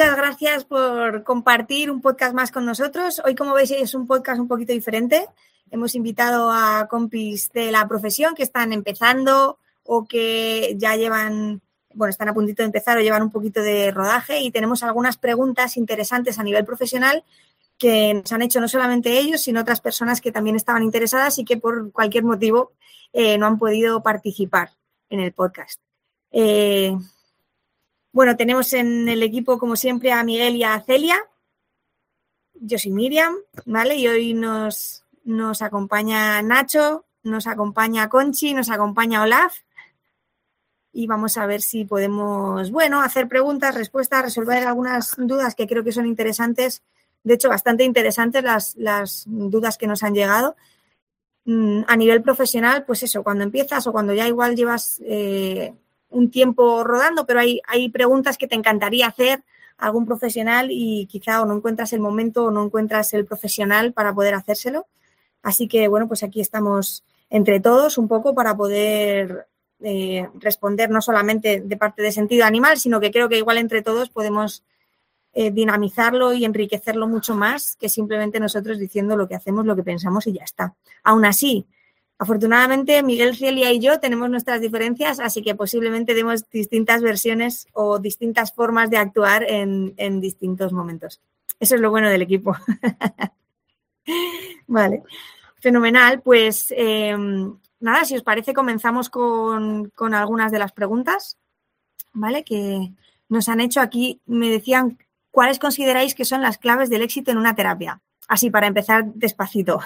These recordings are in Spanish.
Muchas, gracias por compartir un podcast más con nosotros. Hoy, como veis, es un podcast un poquito diferente. Hemos invitado a compis de la profesión que están empezando o que ya llevan, bueno, están a puntito de empezar o llevan un poquito de rodaje y tenemos algunas preguntas interesantes a nivel profesional que nos han hecho no solamente ellos, sino otras personas que también estaban interesadas y que por cualquier motivo eh, no han podido participar en el podcast. Eh, bueno, tenemos en el equipo, como siempre, a Miguel y a Celia. Yo soy Miriam, ¿vale? Y hoy nos, nos acompaña Nacho, nos acompaña Conchi, nos acompaña Olaf. Y vamos a ver si podemos, bueno, hacer preguntas, respuestas, resolver algunas dudas que creo que son interesantes. De hecho, bastante interesantes las, las dudas que nos han llegado. Mm, a nivel profesional, pues eso, cuando empiezas o cuando ya igual llevas eh, un tiempo rodando, pero hay, hay preguntas que te encantaría hacer a algún profesional y quizá o no encuentras el momento o no encuentras el profesional para poder hacérselo. Así que, bueno, pues aquí estamos entre todos un poco para poder eh, responder no solamente de parte de sentido animal, sino que creo que igual entre todos podemos eh, dinamizarlo y enriquecerlo mucho más que simplemente nosotros diciendo lo que hacemos, lo que pensamos y ya está. Aún así, Afortunadamente, Miguel Celia y yo tenemos nuestras diferencias, así que posiblemente demos distintas versiones o distintas formas de actuar en, distintos momentos. Eso es lo bueno del equipo. vale, fenomenal. Pues em, nada, si os parece, comenzamos con, con, algunas de las preguntas, ¿vale? Que nos han hecho aquí. Me decían, ¿cuáles consideráis que son las claves del éxito en una terapia? Así, para empezar despacito.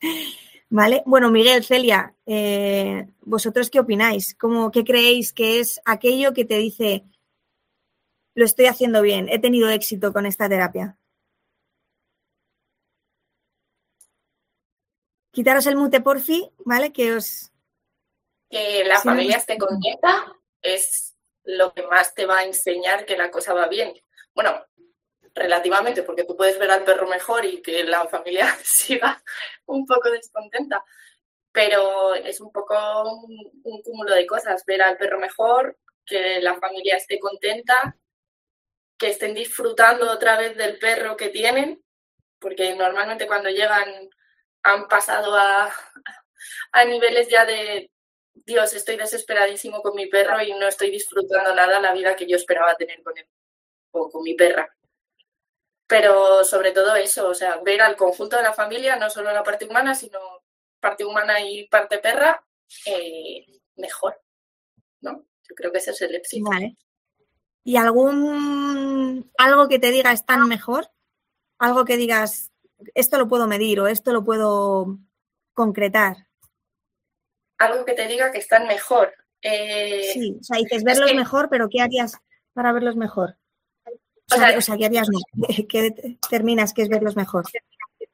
¿Vale? Bueno, Miguel, Celia, eh, ¿vosotros qué opináis? ¿Cómo, ¿Qué creéis que es aquello que te dice, lo estoy haciendo bien, he tenido éxito con esta terapia? Quitaros el mute porfi, ¿vale? Que os... Que la familia esté contenta es lo que más te va a enseñar que la cosa va bien. Bueno, relativamente, porque tú puedes ver al perro mejor y que la familia siga un poco descontenta. Pero es un poco un, cúmulo de cosas, ver al perro mejor, que la familia esté contenta, que estén disfrutando otra vez del perro que tienen, porque normalmente cuando llegan han pasado a, a niveles ya de, Dios, estoy desesperadísimo con mi perro y no estoy disfrutando nada la vida que yo esperaba tener con él o con mi perra. Pero sobre todo eso, o sea, ver al conjunto de la familia, no solo la parte humana, sino parte humana y parte perra, eh, mejor, ¿no? Yo creo que ese es el éxito. Vale. ¿Y algún algo que te diga están mejor? Algo que digas, esto lo puedo medir o esto lo puedo concretar. Algo que te diga que están mejor. Eh, sí, o sea, dices verlos mejor, pero ¿qué harías para verlos mejor? O sea, o sea ¿qué harías no? ¿Qué determinas que es verlos mejor?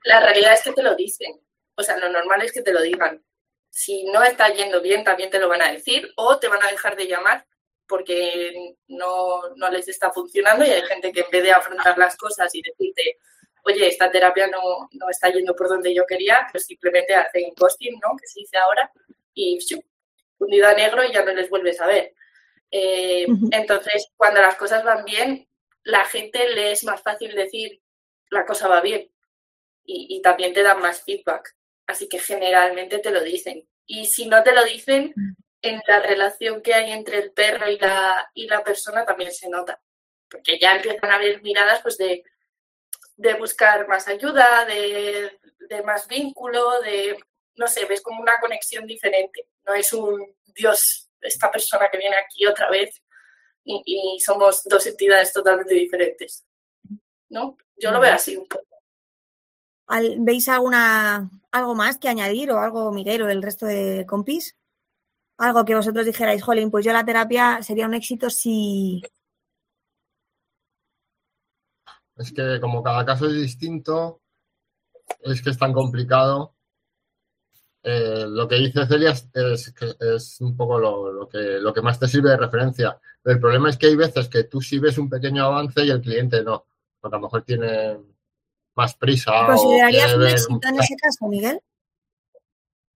La realidad es que te lo dicen. O sea, lo normal es que te lo digan. Si no está yendo bien, también te lo van a decir o te van a dejar de llamar porque no, no les está funcionando y hay gente que en vez de afrontar las cosas y decirte, oye, esta terapia no, no está yendo por donde yo quería, pues simplemente hacen ghosting, ¿no? Que se dice ahora, y fundido a negro y ya no les vuelves a ver. Eh, entonces, cuando las cosas van bien, la gente le es más fácil decir la cosa va bien y, también te dan más feedback. Así que generalmente te lo dicen. Y si no te lo dicen, mm. en la relación que hay entre el perro y la, y la persona también se nota. Porque ya empiezan a haber miradas pues de, de buscar más ayuda, de, de, más vínculo, de, no sé, ves como una conexión diferente. No es un Dios, esta persona que viene aquí otra vez y, somos dos entidades totalmente diferentes. ¿No? Yo lo veo así un poco. ¿Veis alguna, algo más que añadir o algo, Miguel, o el resto de compis? Algo que vosotros dijerais, jolín, pues yo la terapia sería un éxito si... Es que como cada caso es distinto, es que es tan complicado eh, lo que dice Celia es, es un poco lo, que, lo que más te sirve de referencia. el problema es que hay veces que tú sí ves un pequeño avance y el cliente no, porque a lo mejor tiene más prisa. ¿Considerarías un éxito en ese caso, Miguel?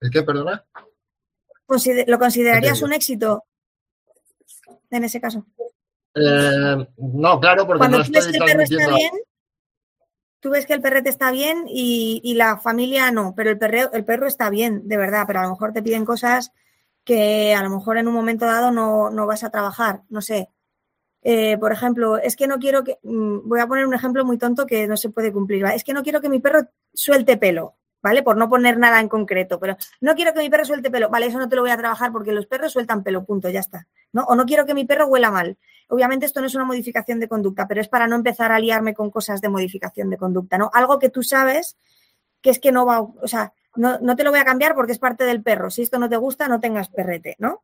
¿El qué, perdona? ¿Lo considerarías un éxito en ese caso? Eh, no, claro, porque Cuando no tú ves estoy que el perro está transmitiendo. bien, tú ves que el perrete está bien y, la familia no, pero el perro, el perro está bien, de verdad, pero a lo mejor te piden cosas que a lo mejor en un momento dado no, no vas a trabajar, no sé. Eh, por ejemplo, es que no quiero que, mm, voy a poner un ejemplo muy tonto que no se puede cumplir, ¿vale? es que no quiero que mi perro suelte pelo, ¿vale? Por no poner nada en concreto, pero no quiero que mi perro suelte pelo, vale, eso no te lo voy a trabajar porque los perros sueltan pelo, punto, ya está, ¿no? O no quiero que mi perro huela mal. Obviamente esto no es una modificación de conducta, pero es para no empezar a liarme con cosas de modificación de conducta, ¿no? Algo que tú sabes que es que no va, o sea, no, no te lo voy a cambiar porque es parte del perro. Si esto no te gusta, no tengas perrete, ¿no?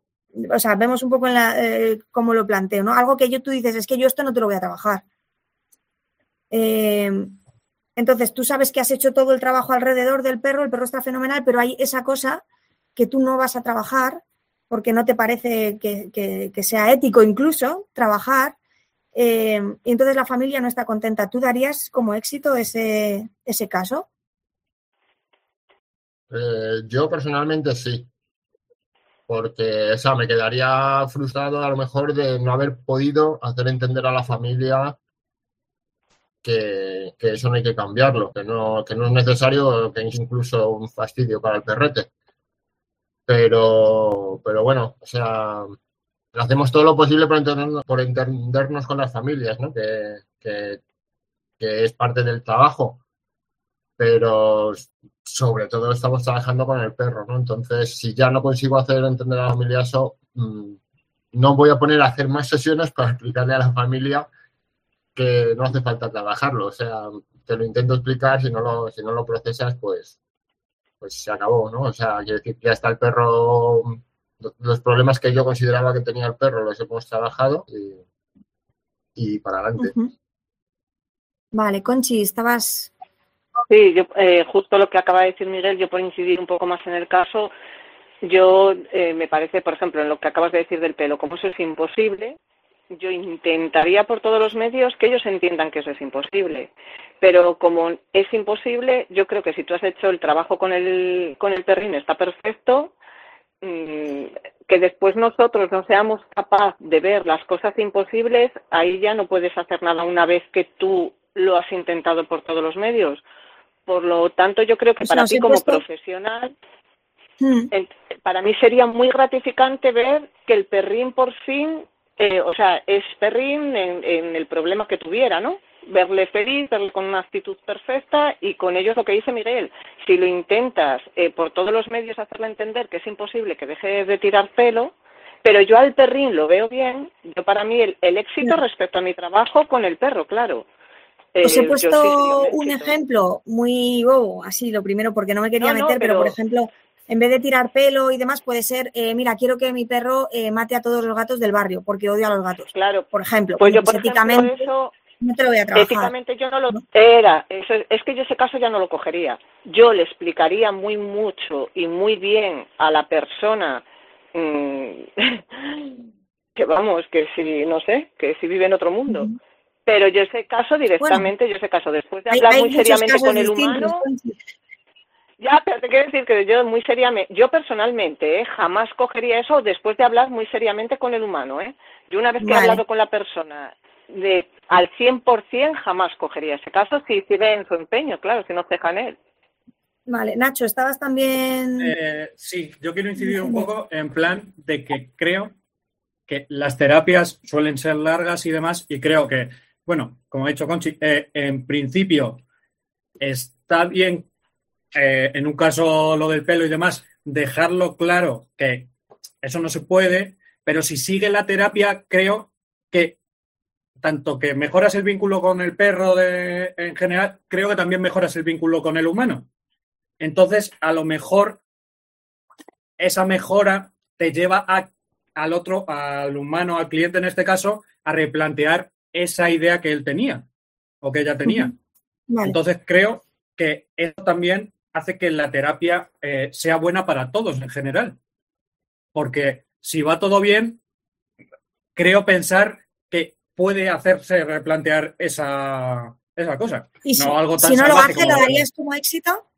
O sea, vemos un poco eh, cómo lo planteo, ¿no? Algo que yo tú dices, es que yo esto no te lo voy a trabajar. Eh, entonces, tú sabes que has hecho todo el trabajo alrededor del perro, el perro está fenomenal, pero hay esa cosa que tú no vas a trabajar porque no te parece que, que- sea ético incluso trabajar. eh, y entonces la familia no está contenta. ¿Tú darías como éxito ese, ese caso? Eh, yo personalmente sí, porque o sea, me quedaría frustrado a lo mejor de no haber podido hacer entender a la familia que, que eso no hay que cambiarlo, que no, que no es necesario, que es incluso un fastidio para el perrete. Pero, pero bueno, o sea, hacemos todo lo posible por entendernos, con las familias, ¿no? Que, que, que es parte del trabajo. Pero sobre todo estamos trabajando con el perro, ¿no? Entonces, si ya no consigo hacer entender a la familia eso, mm, no voy a poner a hacer más sesiones para explicarle a la familia que no hace falta trabajarlo. O sea, te lo intento explicar, si no lo, si no lo procesas, pues, pues se acabó, ¿no? O sea, quiero decir, ya está el perro, los problemas que yo consideraba que tenía el perro los hemos trabajado y, y para adelante. Vale, Conchi, estabas. Sí, yo, eh, justo lo que acaba de decir Miguel, yo por incidir un poco más en el caso, yo eh, me parece, por ejemplo, en lo que acabas de decir del pelo, como eso es imposible, yo intentaría por todos los medios que ellos entiendan que eso es imposible. Pero como es imposible, yo creo que si tú has hecho el trabajo con el, con el perrín está perfecto, mm, que después nosotros no seamos capaces de ver las cosas imposibles, ahí ya no puedes hacer nada una vez que tú lo has intentado por todos los medios. Por lo tanto, yo creo que para ti como puesto- profesional, Mm, para mí sería muy gratificante ver que el perrín por fin, eh, o sea, es perrín en, en el problema que tuviera, ¿no? Verle feliz, verle con una actitud perfecta y con ellos lo que dice Miguel, si lo intentas eh, por todos los medios hacerle entender que es imposible que deje de tirar pelo, pero yo al perrín lo veo bien, yo para mí el, el éxito Ya. respecto a mi trabajo con el perro, claro. Os he sí puesto un ejemplo muy bobo, así lo primero, porque no me quería No, no, meter, pero... por ejemplo, en vez de tirar pelo y demás, puede ser, eh, mira, quiero que mi perro eh, mate a todos los gatos del barrio, porque odio a los gatos. Claro, Por ejemplo, pues yo por ejemplo eso no te lo voy a trabajar. Éticamente yo no lo era, eso, es que yo ese caso ya no lo cogería. Yo le explicaría muy mucho y muy bien a la persona mm, que vamos, que si no sé, que si vive en otro mundo. Pero yo ese caso directamente, yo ese caso después de hablar hay muy seriamente con el distintos. humano. Ya, pero te quiero decir que yo muy seriamente, yo personalmente, ¿eh? jamás cogería eso después de hablar muy seriamente con el humano, ¿eh? Yo una vez que he hablado con la persona de al 100% jamás cogería ese caso si sigue en su empeño, claro, si no ceja en él. Vale, Nacho, estabas también... Eh, sí, yo quiero incidir un poco en plan de que creo que las terapias suelen ser largas y demás, y creo que, bueno, como ha dicho Conchi, eh, en principio está bien, eh, en un caso lo del pelo y demás, dejarlo claro que eso no se puede, pero si sigue la terapia, creo que tanto que mejoras el vínculo con el perro de, en general, creo que también mejoras el vínculo con el humano. Entonces, a lo mejor esa mejora te lleva a- al otro, al humano, al cliente en este caso, a replantear esa idea que él tenía o que ella tenía. Vale. Entonces, creo que eso también hace que la terapia eh, sea buena para todos en general. Porque si va todo bien, creo pensar que puede hacerse replantear esa, esa cosa. y si, no algo tan si no lo hace, ¿lo darías como éxito?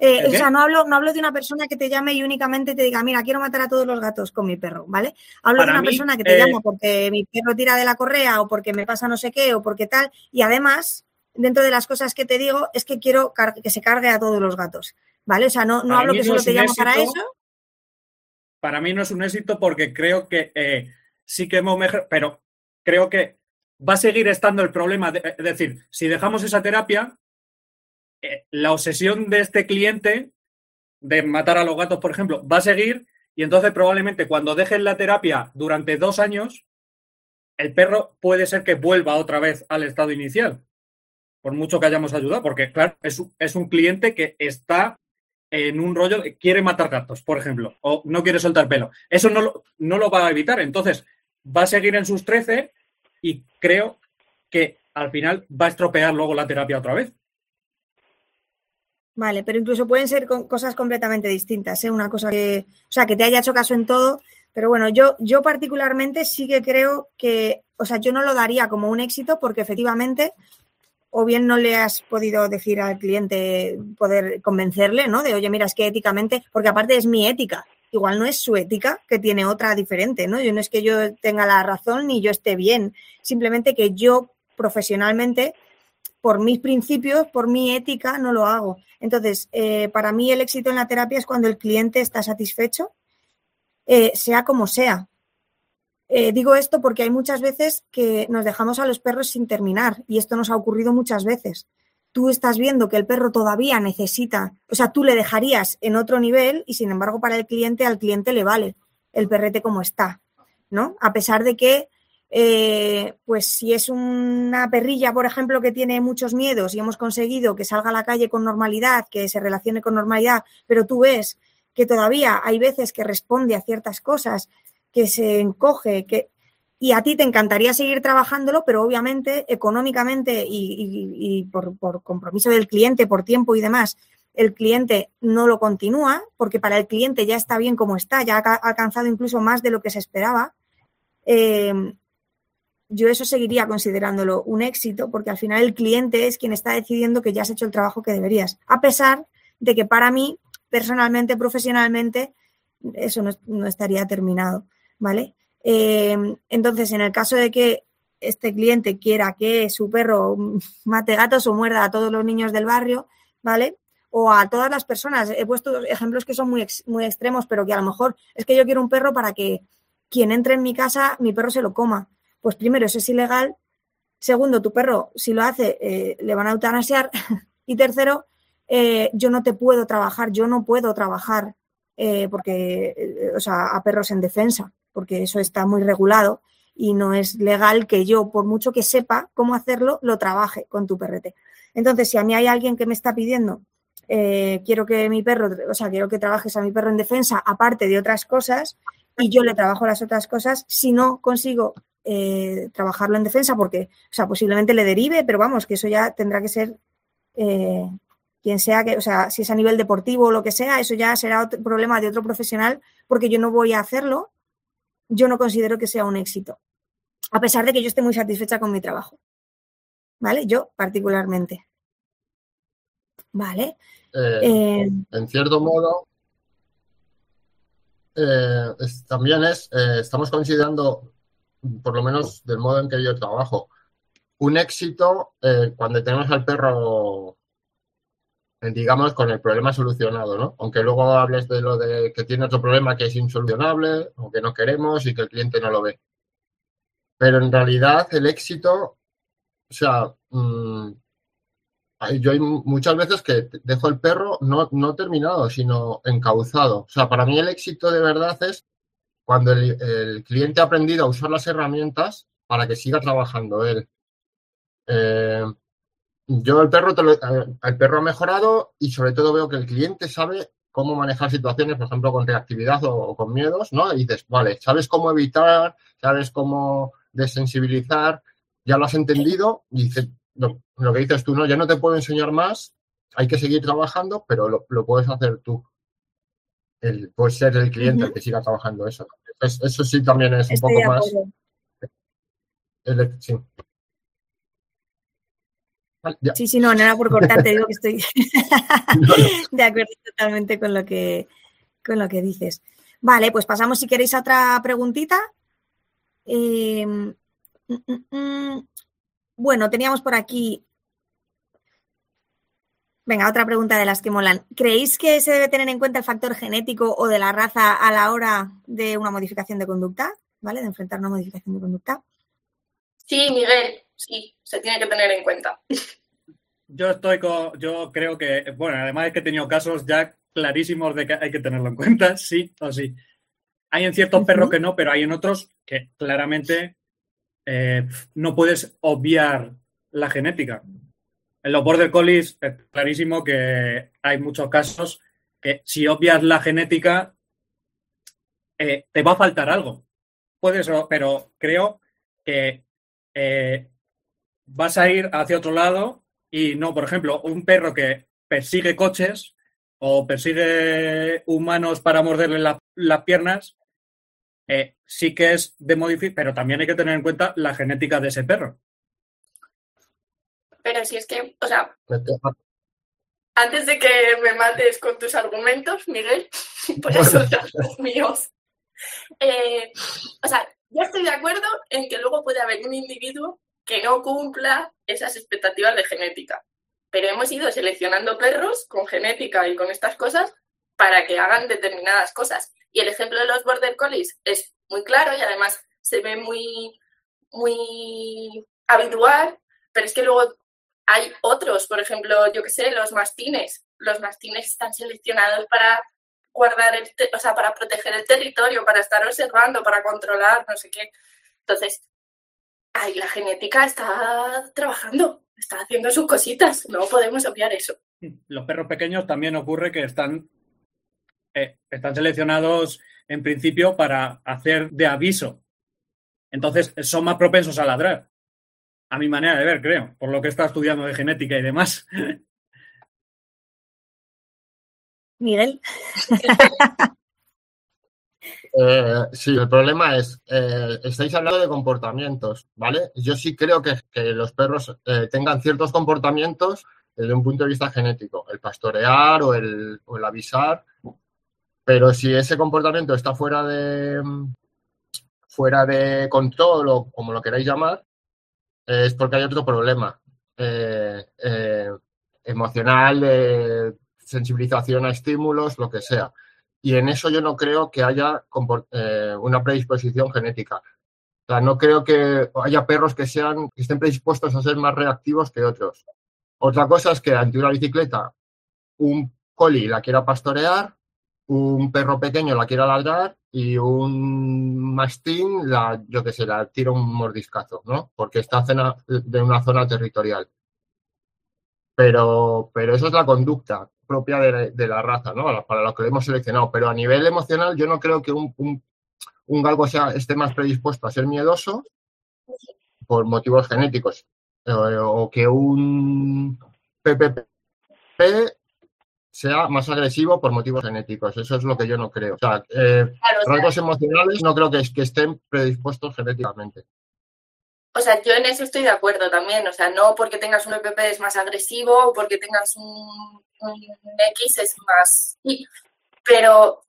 Eh, o sea, no hablo, no hablo de una persona que te llame y únicamente te diga, mira, quiero matar a todos los gatos con mi perro, ¿vale? Hablo de una persona que te eh, llama porque mi perro tira de la correa o porque me pasa no sé qué o porque tal. Y además, dentro de las cosas que te digo, es que quiero que se cargue a todos los gatos, ¿vale? O sea, no, no hablo que solo te llamo para eso. Para mí no es un éxito porque creo que eh, sí que hemos mejorado, pero creo que va a seguir estando el problema. De, es decir, si dejamos esa terapia, eh, la obsesión de este cliente de matar a los gatos, por ejemplo, va a seguir y entonces probablemente cuando dejen la terapia durante dos años, el perro puede ser que vuelva otra vez al estado inicial, por mucho que hayamos ayudado, porque claro, es, es un cliente que está en un rollo, quiere matar gatos, por ejemplo, o no quiere soltar pelo. Eso no lo, no lo va a evitar, entonces va a seguir en sus 13 y creo que al final va a estropear luego la terapia otra vez. Vale, pero incluso pueden ser cosas completamente distintas, ¿eh? Una cosa que, o sea, que te haya hecho caso en todo, pero bueno, yo, yo particularmente sí que creo que, o sea, yo no lo daría como un éxito porque efectivamente, o bien no le has podido decir al cliente, poder convencerle, ¿no? De, oye, mira, es que éticamente, porque aparte es mi ética, igual no es su ética, que tiene otra diferente, ¿no? Yo no es que yo tenga la razón ni yo esté bien, simplemente que yo profesionalmente por mis principios, por mi ética, no lo hago. Entonces, eh, para mí el éxito en la terapia es cuando el cliente está satisfecho, eh, sea como sea. Eh, digo esto porque hay muchas veces que nos dejamos a los perros sin terminar y esto nos ha ocurrido muchas veces. Tú estás viendo que el perro todavía necesita, o sea, tú le dejarías en otro nivel y sin embargo para el cliente, al cliente le vale el perrete como está, ¿no? A pesar de que eh, pues si es una perrilla, por ejemplo, que tiene muchos miedos y hemos conseguido que salga a la calle con normalidad, que se relacione con normalidad, pero tú ves que todavía hay veces que responde a ciertas cosas, que se encoge, que y a ti te encantaría seguir trabajándolo, pero obviamente económicamente y, por, compromiso del cliente, por tiempo y demás, el cliente no lo continúa, porque para el cliente ya está bien como está, ya ha alcanzado incluso más de lo que se esperaba. Eh, yo eso seguiría considerándolo un éxito porque al final el cliente es quien está decidiendo que ya has hecho el trabajo que deberías, a pesar de que para mí, personalmente, profesionalmente, eso no, estaría terminado, ¿vale? Em, entonces, en el caso de que este cliente quiera que su perro mate gatos o muerda a todos los niños del barrio, ¿vale? O a todas las personas. He puesto ejemplos que son muy, muy extremos, pero que a lo mejor es que yo quiero un perro para que quien entre en mi casa, mi perro se lo coma pues primero, eso es ilegal. Segundo, tu perro, si lo hace, eh, le van a eutanasiar. y tercero, eh, yo no te puedo trabajar, yo no puedo trabajar eh, porque, o sea, a perros en defensa, porque eso está muy regulado y no es legal que yo, por mucho que sepa cómo hacerlo, lo trabaje con tu perrete. Entonces, si a mí hay alguien que me está pidiendo, quiero que mi perro, o sea, quiero que trabajes a mi perro en defensa, aparte de otras cosas, y yo le trabajo las otras cosas, si no consigo eh, trabajarlo en defensa porque, o sea, posiblemente le derive, pero vamos, que eso ya tendrá que ser eh, quien sea que, o sea, si es a nivel deportivo o lo que sea, eso ya será otro problema de otro profesional porque yo no voy a hacerlo, yo no considero que sea un éxito, a pesar de que yo esté muy satisfecha con mi trabajo. ¿Vale? Yo particularmente. ¿Vale? Eh, en cierto modo, también es, estamos considerando por lo menos del modo en que yo trabajo. Un éxito eh, cuando tenemos al perro, eh, digamos, con el problema solucionado, ¿no? Aunque luego hables de lo de que tiene otro problema que es insolucionable o que no queremos y que el cliente no lo ve. Pero en realidad el éxito, o sea, mm, yo hay muchas veces que dejo el perro no, no terminado, sino encauzado. O sea, para mí el éxito de verdad es cuando el, cliente ha aprendido a usar las herramientas para que siga trabajando él. Eh, yo el perro, eh, el perro ha mejorado y sobre todo veo que el cliente sabe cómo manejar situaciones, por ejemplo, con reactividad o, con miedos, ¿no? Y dices, vale, sabes cómo evitar, sabes cómo desensibilizar, ya lo has entendido y dices, lo, que dices tú, ¿no? Ya no te puedo enseñar más, hay que seguir trabajando, pero lo puedes hacer tú el, puede ser el cliente el que siga trabajando eso. eso sí también es un poco más. sí. Sí, sí, no, no era por cortarte, digo que estoy de acuerdo totalmente con lo que con lo que dices. Vale, pues pasamos si queréis a otra preguntita. Eh, mm, mm, mm, bueno, teníamos por aquí. Venga, otra pregunta de las que molan. ¿Creéis que se debe tener en cuenta el factor genético o de la raza a la hora de una modificación de conducta? ¿Vale? De enfrentar una modificación de conducta. Sí, Miguel, sí, se tiene que tener en cuenta. Yo estoy con, yo creo que, bueno, además es que he tenido casos ya clarísimos de que hay que tenerlo en cuenta, sí o sí. Hay en ciertos perros que no, pero hay en otros que claramente eh, no puedes obviar la genética. En los border collies es clarísimo que hay muchos casos que si obvias la genética eh, te va a faltar algo. Puedes, pero creo que eh, vas a ir hacia otro lado y no, por ejemplo, un perro que persigue coches o persigue humanos para morderle las piernas, eh, sí que es de modificar, pero también hay que tener en cuenta la genética de ese perro. Pero si es que, o sea, antes de que me mates con tus argumentos, Miguel, por eso los míos. Eh, o sea, yo estoy de acuerdo en que luego puede haber un individuo que no cumpla esas expectativas de genética. Pero hemos ido seleccionando perros con genética y con estas cosas para que hagan determinadas cosas. Y el ejemplo de los border collies es muy claro y además se ve muy, muy habitual, pero es que luego hay otros, por ejemplo, yo que sé, los mastines. Los mastines están seleccionados para guardar el, o sea, para proteger el territorio, para estar observando, para controlar, no sé qué. Entonces, ahí la genética está trabajando, está haciendo sus cositas, no podemos obviar eso. Los perros pequeños también ocurre que están, eh, están seleccionados en principio para hacer de aviso. Entonces son más propensos a ladrar. A mi manera de ver, creo, por lo que está estudiando de genética y demás. Miguel. Eh, sí, el problema es, eh, estáis hablando de comportamientos, ¿vale? Yo sí creo que, los perros eh, tengan ciertos comportamientos desde un punto de vista genético, el pastorear o el, o el avisar, pero si ese comportamiento está fuera de, fuera de control o como lo queráis llamar, es porque hay otro problema emocional, sensibilización a estímulos, lo que sea. Y en eso yo no creo que haya eh, una predisposición genética. O sea, no creo que haya perros que sean, que estén predispuestos a ser más reactivos que otros. Otra cosa es que ante una bicicleta un coli la quiera pastorear, un perro pequeño la quiera ladrar y un mastín la, yo que sé, la tira un mordiscazo, ¿no? Porque está de una zona territorial. Pero, pero eso es la conducta propia de, la raza, ¿no? Para los que lo hemos seleccionado. Pero a nivel emocional, yo no creo que un, un, galgo sea, esté más predispuesto a ser miedoso por motivos genéticos eh, o que un PPP sea más agresivo por motivos genéticos. Eso es lo que yo no creo. O sea, eh, rasgos emocionales no creo que, que estén predispuestos genéticamente. O sea, yo en eso estoy de acuerdo también. O sea, no porque tengas un EPP es más agresivo o porque tengas un, X es más. Pero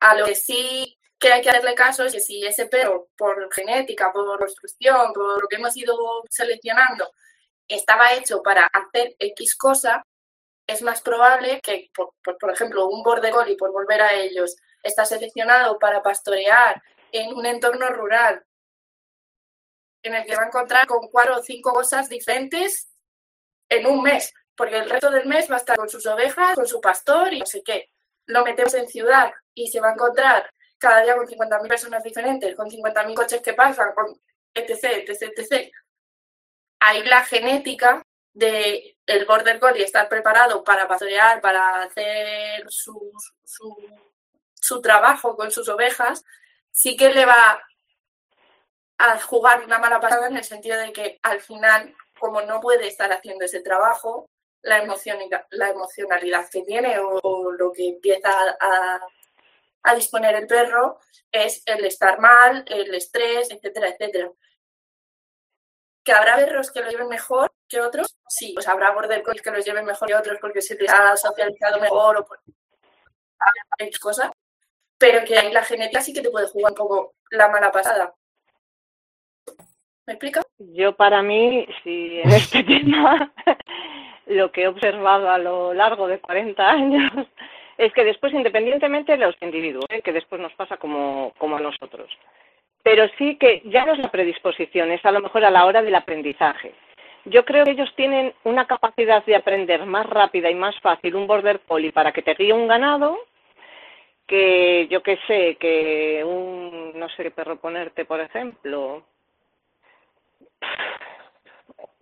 a lo que sí que hay que darle caso es que si ese perro, por genética, por construcción, por lo que hemos ido seleccionando, estaba hecho para hacer X cosa, es más probable que, por, por ejemplo, un border collie, por volver a ellos, está seleccionado para pastorear en un entorno rural en el que va a encontrar con cuatro o cinco cosas diferentes en un mes, porque el resto del mes va a estar con sus ovejas, con su pastor y no sé qué. Lo metemos en ciudad y se va a encontrar cada día con 50.000 personas diferentes, con 50.000 coches que pasan, con etc, etc, etc. Ahí la genética de el border collie estar preparado para pastorear, para hacer su, su, su trabajo con sus ovejas, sí que le va a jugar una mala pasada en el sentido de que al final, como no puede estar haciendo ese trabajo, la, emocionalidad, la emocionalidad que tiene o, lo que empieza a, a, disponer el perro es el estar mal, el estrés, etcétera, etcétera. ¿Que habrá perros que lo lleven mejor que otros? Sí, pues habrá border collies que los lleven mejor que otros porque se les ha socializado mejor o por cosas. Pero que ahí la genética sí que te puede jugar un poco la mala pasada. ¿Me explica? Yo para mí, si en este tema lo que he observado a lo largo de 40 años es que después, independientemente de los individuos, ¿eh? que después nos pasa como, como a nosotros, pero sí que ya no es la predisposición, es a lo mejor a la hora del aprendizaje. Yo creo que ellos tienen una capacidad de aprender más rápida y más fácil un border collie para que te guíe un ganado que yo qué sé, que un, no sé qué perro ponerte, por ejemplo,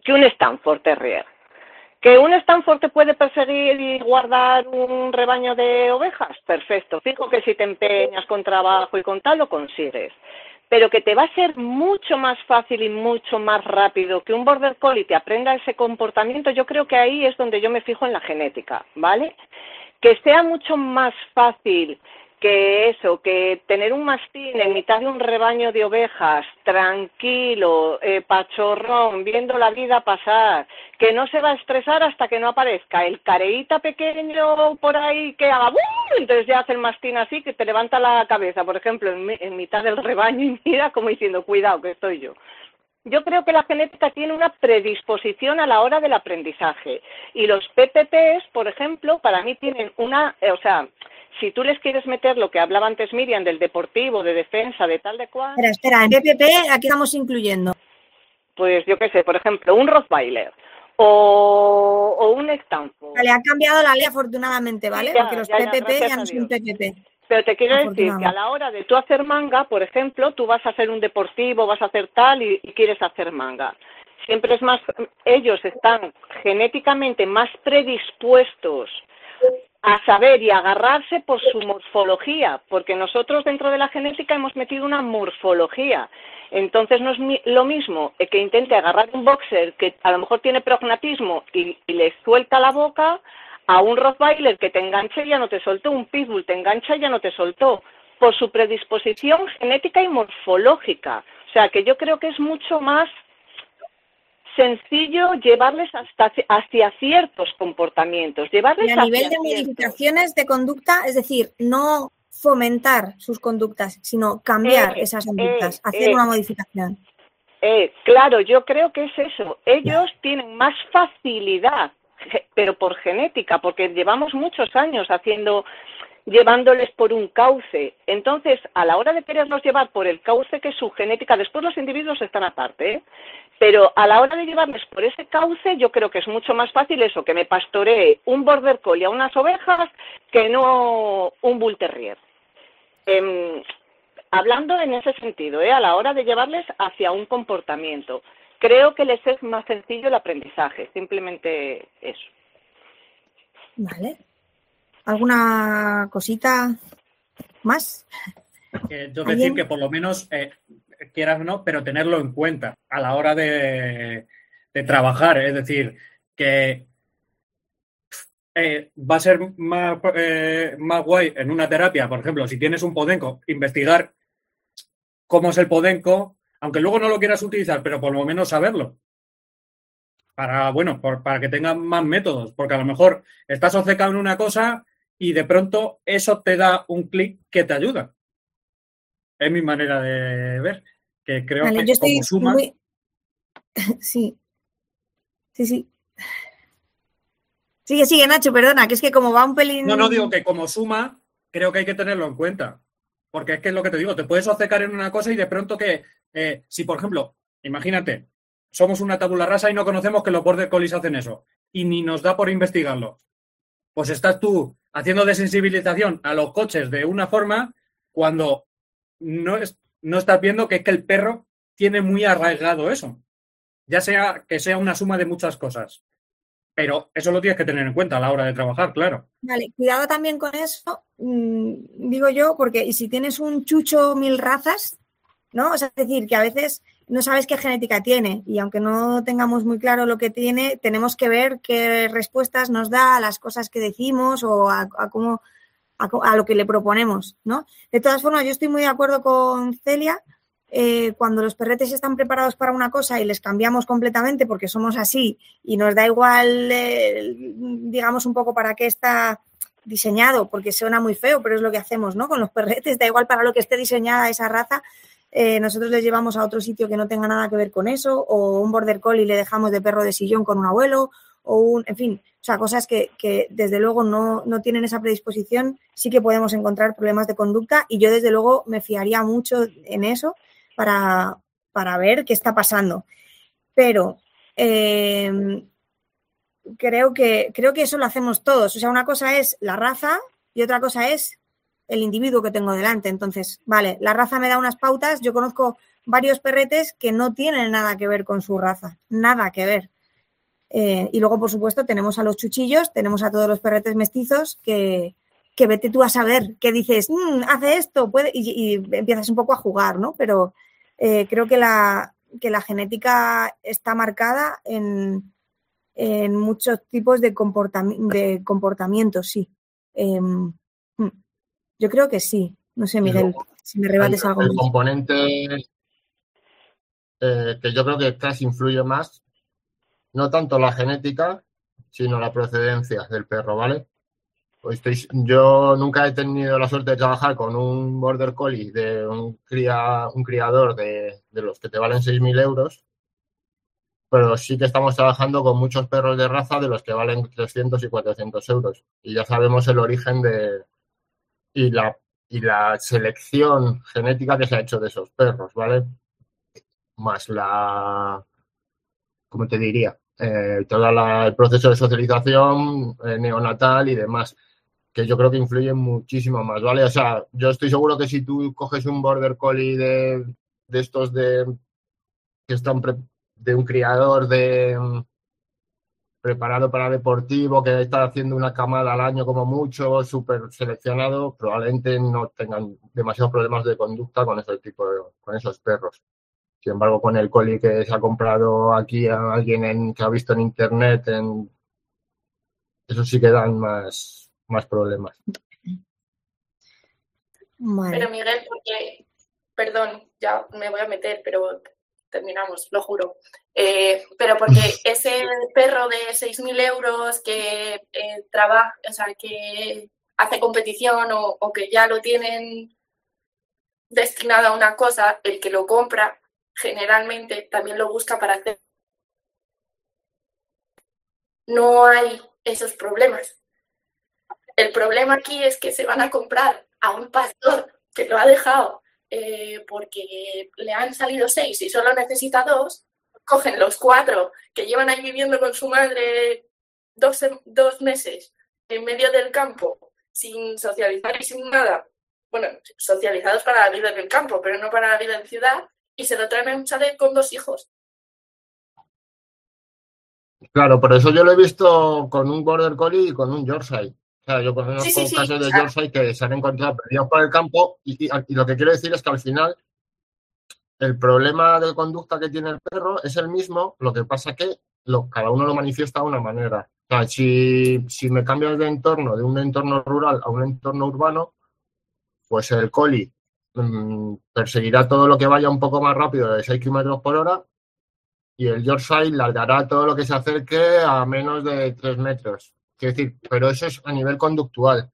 que un Stanford Terrier. ¿Que un Stanford te puede perseguir y guardar un rebaño de ovejas? Perfecto. Fijo que si te empeñas con trabajo y con tal, lo consigues. Pero que te va a ser mucho más fácil y mucho más rápido que un Border Collie te aprenda ese comportamiento, yo creo que ahí es donde yo me fijo en la genética, ¿vale? Que sea mucho más fácil que eso, que tener un mastín en mitad de un rebaño de ovejas, tranquilo, eh, pachorrón, viendo la vida pasar, que no se va a estresar hasta que no aparezca el careíta pequeño por ahí que haga entonces ya hace el mastín así, que te levanta la cabeza, por ejemplo, en, en mitad del rebaño y mira como diciendo, cuidado, que estoy yo. Yo creo que la genética tiene una predisposición a la hora del aprendizaje y los PPPs, por ejemplo, para mí tienen una, eh, o sea, si tú les quieres meter lo que hablaba antes Miriam del deportivo, de defensa, de tal de cual. Espera, espera, en PPP aquí estamos incluyendo. Pues yo qué sé, por ejemplo, un Rottweiler o, o un Stanford. Vale, ha cambiado la ley afortunadamente, ¿vale? Porque los PPP ya, no son PPP. Pero te quiero decir que a la hora de tú hacer manga, por ejemplo, tú vas a hacer un deportivo, vas a hacer tal y, y quieres hacer manga. Siempre es más, ellos están genéticamente más predispuestos a saber y agarrarse por su morfología, porque nosotros dentro de la genética hemos metido una morfología. Entonces no es lo mismo que intente agarrar un boxer que a lo mejor tiene prognatismo y, le suelta la boca a un Rottweiler que te engancha y ya no te soltó, un Pitbull te engancha y ya no te soltó, por su predisposición genética y morfológica. O sea que yo creo que es mucho más sencillo llevarles hasta hacia ciertos comportamientos. Llevarles y a nivel de modificaciones de conducta, es decir, no fomentar sus conductas, sino cambiar eh, esas conductas, eh, hacer eh, una modificación. claro, yo creo que es eso. Ellos tienen más facilidad, pero por genética, porque llevamos muchos años haciendo llevándoles por un cauce. Entonces, a la hora de quererlos llevar por el cauce que es su genética, después los individuos están aparte, ¿eh? pero a la hora de llevarles por ese cauce, yo creo que es mucho más fácil eso, que me pastoree un border collie a unas ovejas que no un bull terrier. Em, hablando en ese sentido, ¿eh? a la hora de llevarles hacia un comportamiento, creo que les es más sencillo el aprendizaje, simplemente eso. Vale. ¿Alguna cosita más? yo decir que por lo menos, eh, quieras o no, pero tenerlo en cuenta a la hora de, trabajar. Es decir, que eh, va a ser más, eh, más guay en una terapia, por ejemplo, si tienes un podenco, investigar cómo es el podenco, aunque luego no lo quieras utilizar, pero por lo menos saberlo. Para, bueno, para que tengan más métodos, porque a lo mejor estás obcecado en una cosa y de pronto eso te da un clic que te ayuda. Es mi manera de ver, que creo que como suma... Sí, sí, sí. Sigue, sigue, Nacho, perdona, que es que como va un pelín... No, no, digo que como suma, creo que hay que tenerlo en cuenta. Porque es que es lo que te digo, te puedes obcecar en una cosa y de pronto que, eh, si por ejemplo, imagínate, somos una tabula rasa y no conocemos que los border collies hacen eso, y ni nos da por investigarlo pues estás tú haciendo desensibilización a los coches de una forma cuando no, es, no estás viendo que es que el perro tiene muy arraigado eso. Ya sea que sea una suma de muchas cosas. Pero eso lo tienes que tener en cuenta a la hora de trabajar, claro. Vale, cuidado también con eso, mm, digo yo, porque si tienes un chucho mil razas, ¿no? es decir, que a veces no sabes qué genética tiene y aunque no tengamos muy claro lo que tiene, tenemos que ver qué respuestas nos da a las cosas que decimos o a, cómo a, lo que le proponemos, ¿no? De todas formas, yo estoy muy de acuerdo con Celia eh, cuando los perretes están preparados para una cosa y les cambiamos completamente porque somos así y nos da igual, eh, digamos, un poco para qué está diseñado, porque suena muy feo, pero es lo que hacemos, ¿no? Con los perretes, da igual para lo que esté diseñada esa raza, eh, nosotros les llevamos a otro sitio que no tenga nada que ver con eso, o un border collie le dejamos de perro de sillón con un abuelo, o un, en fin, o sea, cosas que, que desde luego no, no, tienen esa predisposición, sí que podemos encontrar problemas de conducta y yo desde luego me fiaría mucho en eso para, para ver qué está pasando. Pero eh, creo, que, creo que eso lo hacemos todos. O sea, una cosa es la raza y otra cosa es el individuo que tengo delante. Entonces, vale, la raza me da unas pautas. Yo conozco varios perretes que no tienen nada que ver con su raza, nada que ver. Eh, y luego, por supuesto, tenemos a los chuchillos, tenemos a todos los perretes mestizos que, que vete tú a saber, que dices, mm, hace esto, puede, y, empiezas un poco a jugar, ¿no? Pero eh, creo que la, que la genética está marcada en, en muchos tipos de, comportami de comportamientos, sí. Eh, yo creo que sí. No sé, Miguel, si me rebates el, algo. El componente eh, que yo creo que casi influye más, no tanto la genética, sino la procedencia del perro, ¿vale? Pues estoy, yo nunca he tenido la suerte de trabajar con un border collie de un, cría, un criador de, de los que te valen 6.000 euros, pero sí que estamos trabajando con muchos perros de raza de los que valen 300 y 400 euros. Y ya sabemos el origen de, y la, y la selección genética que se ha hecho de esos perros, ¿vale? Más la, ¿cómo te diría? Eh, todo el proceso de socialización eh, neonatal y demás, que yo creo que influye muchísimo más, ¿vale? O sea, yo estoy seguro que si tú coges un border collie de, de estos de que están de un criador de preparado para deportivo, que está haciendo una camada al año como mucho, súper seleccionado, probablemente no tengan demasiados problemas de conducta con ese tipo de, con esos perros. Sin embargo, con el coli que se ha comprado aquí a alguien en, que ha visto en internet, en, eso sí que dan más, más problemas. Vale. Pero Miguel, porque, perdón, ya me voy a meter, pero terminamos, lo juro. Eh, pero porque ese perro de 6.000 euros que eh, trabaja, o sea, que hace competición o, o, que ya lo tienen destinado a una cosa, el que lo compra generalmente también lo busca para hacer. No hay esos problemas. El problema aquí es que se van a comprar a un pastor que lo ha dejado eh, porque le han salido seis y solo necesita dos, cogen los cuatro que llevan ahí viviendo con su madre dos, dos meses en medio del campo, sin socializar y sin nada. Bueno, socializados para la vida del campo, pero no para la vida en ciudad, y se lo traen en un chalet con dos hijos. Claro, por eso yo lo he visto con un Border Collie y con un Yorkshire. O sea, yo conozco Sí, sí, sí. casos de Yorkshire que se han encontrado perdidos por el campo y, y- y lo que quiero decir es que al final el problema de conducta que tiene el perro es el mismo, lo que pasa que lo- cada uno lo manifiesta de una manera. O sea, si, si me cambias de entorno, de un entorno rural a un entorno urbano, pues el collie mm, perseguirá todo lo que vaya un poco más rápido de 6 kilómetros por hora y el Yorkshire largará todo lo que se acerque a menos de 3 metros. Quiero decir, pero eso es a nivel conductual.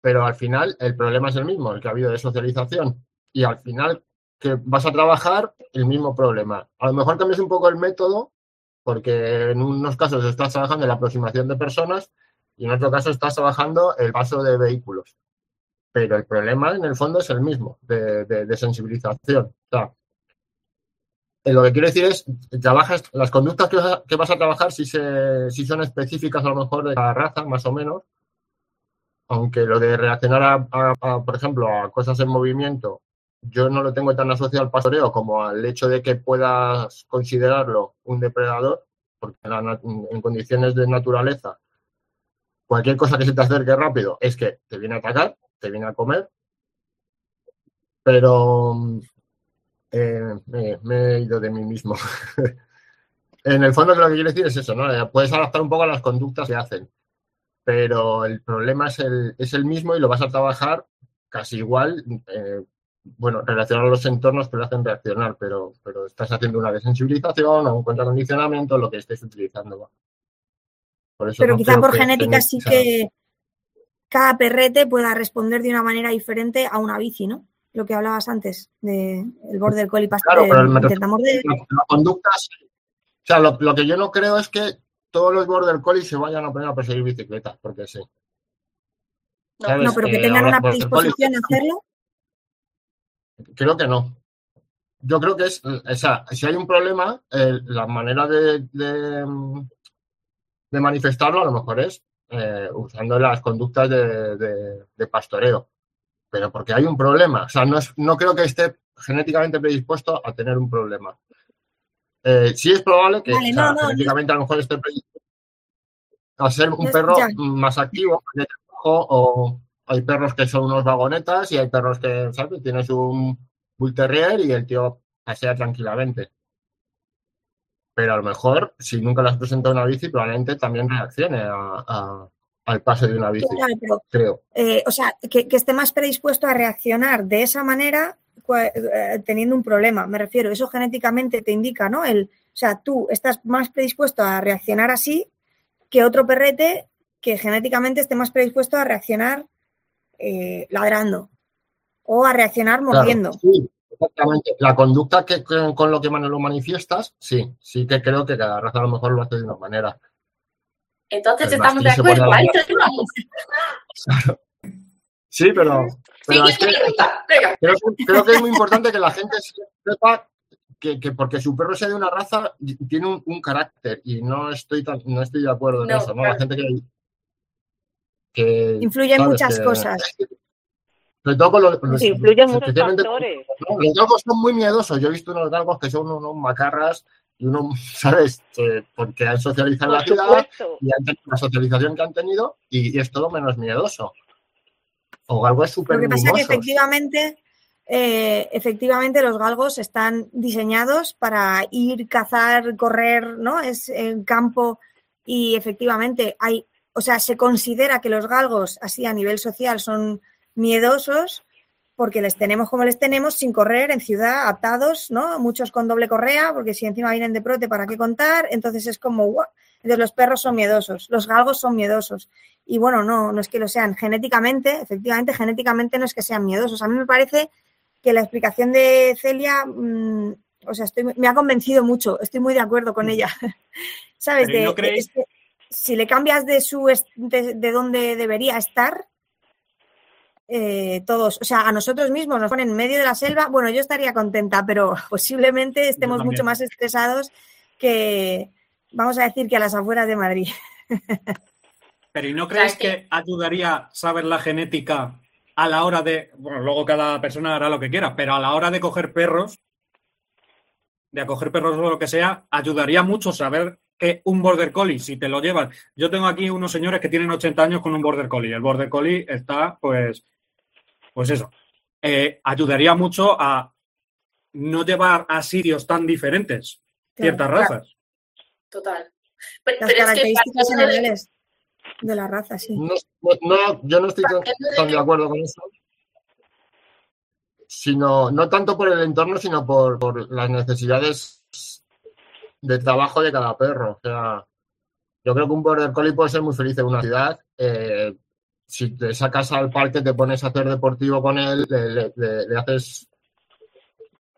Pero al final el problema es el mismo, el que ha habido de socialización. Y al final que vas a trabajar el mismo problema. A lo mejor cambias un poco el método, porque en unos casos estás trabajando en la aproximación de personas y en otro caso estás trabajando el paso de vehículos. Pero el problema en el fondo es el mismo, de, de- sensibilización. O sea, lo que quiero decir es, trabajas, las conductas que vas a, trabajar si, se, si son específicas a lo mejor de la raza, más o menos, aunque lo de reaccionar a, por ejemplo, a cosas en movimiento, yo no lo tengo tan asociado al pastoreo como al hecho de que puedas considerarlo un depredador, porque en condiciones de naturaleza, cualquier cosa que se te acerque rápido es que te viene a atacar, te viene a comer, pero eh, me, me he ido de mí mismo. en el fondo lo que quiero decir es eso, ¿no? Eh, Puedes adaptar un poco a las conductas que hacen, pero el problema es el, es el mismo y lo vas a trabajar casi igual, eh, bueno, relacionar los entornos que lo hacen reaccionar, pero, pero estás haciendo una desensibilización o un contracondicionamiento, lo que estés utilizando. pero quizá por genética sí que cada perrete pueda responder de una manera diferente a una bici, ¿no? Lo que hablabas antes del border collie Claro, pero el, de... la, conducta, o sea, lo, que yo no creo es que todos los border collies se vayan a poner a perseguir bicicletas, porque sí. No, pero que tengan una predisposición a hacerlo. Creo que no. Yo creo que es, o sea, si hay un problema, la manera de, de, manifestarlo a lo mejor es eh, usando las conductas de, pastoreo. Pero porque hay un problema. O sea, no, es, no creo que esté genéticamente predispuesto a tener un problema. Eh, sí es probable que genéticamente a lo mejor esté predispuesto a ser un perro más activo, o hay perros que son unos vagonetas y hay perros que, ¿sabes? Tienes un Bull Terrier y el tío pasea tranquilamente. Pero a lo mejor, si nunca le has presentado una bici, probablemente también reaccione al paso de una bici. creo. Eh, o sea, que, esté más predispuesto a reaccionar de esa manera eh, teniendo un problema. Me refiero, eso genéticamente te indica, ¿no? El, o sea, tú estás más predispuesto a reaccionar así que otro perrete que genéticamente esté más predispuesto a reaccionar eh, ladrando o a reaccionar mordiendo. sí, exactamente. La conducta que, con lo que lo manifiestas, sí, sí que creo que cada raza a lo mejor lo hace de una manera. Entonces estamos de acuerdo, ahí Sí, pero, creo, que es muy importante que la gente sepa que, porque su perro sea de una raza tiene un, carácter y no estoy no estoy de acuerdo en eso, ¿no? La gente que, Influyen muchas cosas. Sobre todo con los, influyen muchos factores. Los galgos son muy miedosos. Yo he visto unos galgos que son unos macarras y uno, ¿sabes? porque han socializado la ciudad y han tenido la socialización que han tenido y, es todo menos miedoso. O galgos súper Lo que pasa es que efectivamente, eh, efectivamente los galgos están diseñados para ir, cazar, correr, ¿no? Es en campo y efectivamente hay o sea, se considera que los galgos, así a nivel social, son miedosos porque les tenemos como les tenemos, sin correr, en ciudad, atados, ¿no? Muchos con doble correa, porque si encima vienen de prote, ¿para qué contar? Entonces es como, Entonces los perros son miedosos, los galgos son miedosos. Y bueno, no, no es que lo sean. Genéticamente, efectivamente, genéticamente no es que sean miedosos. A mí me parece que la explicación de Celia, mm, o sea, estoy, me ha convencido mucho, estoy muy de acuerdo con ella. ¿Sabes? De, ¿no si le cambias de su de, de donde debería estar, eh, todos, o sea, a nosotros mismos nos ponen en medio de la selva, bueno, yo estaría contenta, pero posiblemente estemos mucho más estresados que, vamos a decir, que a las afueras de Madrid. Pero ¿y no crees que ayudaría saber la genética a la hora de, bueno, luego cada persona hará lo que quiera, pero a la hora de coger perros, de acoger perros o lo que sea, ayudaría mucho saber que un border collie, si te lo llevas. Yo tengo aquí unos señores que tienen 80 años con un border collie. El border collie está, pues, pues eso. Eh, ayudaría mucho a no llevar a sitios tan diferentes ciertas razas. Total. Las características generales de la raza, sí. No, yo no estoy tan de acuerdo con eso. Sino, no tanto por el entorno, sino por, por las necesidades de trabajo de cada perro. O sea, yo creo que un border collie puede ser muy feliz en una ciudad. Eh, si te sacas al parque, te pones a hacer deportivo con él, le, haces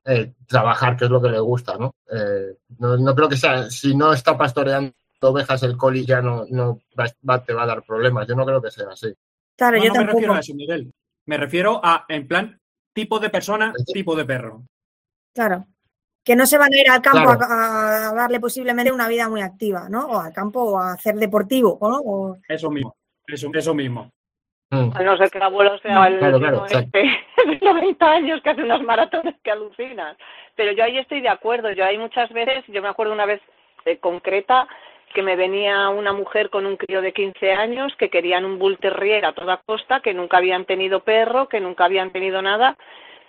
eh, trabajar, que es lo que le gusta, ¿no? Eh, ¿no? creo que sea, si no está pastoreando ovejas, el collie ya no, no va, te va a dar problemas. Yo no creo que sea así. Claro, yo no me refiero a eso, Miguel. Me refiero a, en plan, tipo de persona, tipo de perro. Claro que no se van a ir al campo a, darle posiblemente una vida muy activa, ¿no? O al campo o a hacer deportivo, ¿no? Eso mismo, eso, eso mismo. Mm. A no ser que el abuelo sea el claro, este, de 90 años que hace unas maratones que alucinas. Pero yo ahí estoy de acuerdo. Yo hay muchas veces, yo me acuerdo una vez eh, concreta que me venía una mujer con un crío de 15 años que querían un bull terrier a toda costa, que nunca habían tenido perro, que nunca habían tenido nada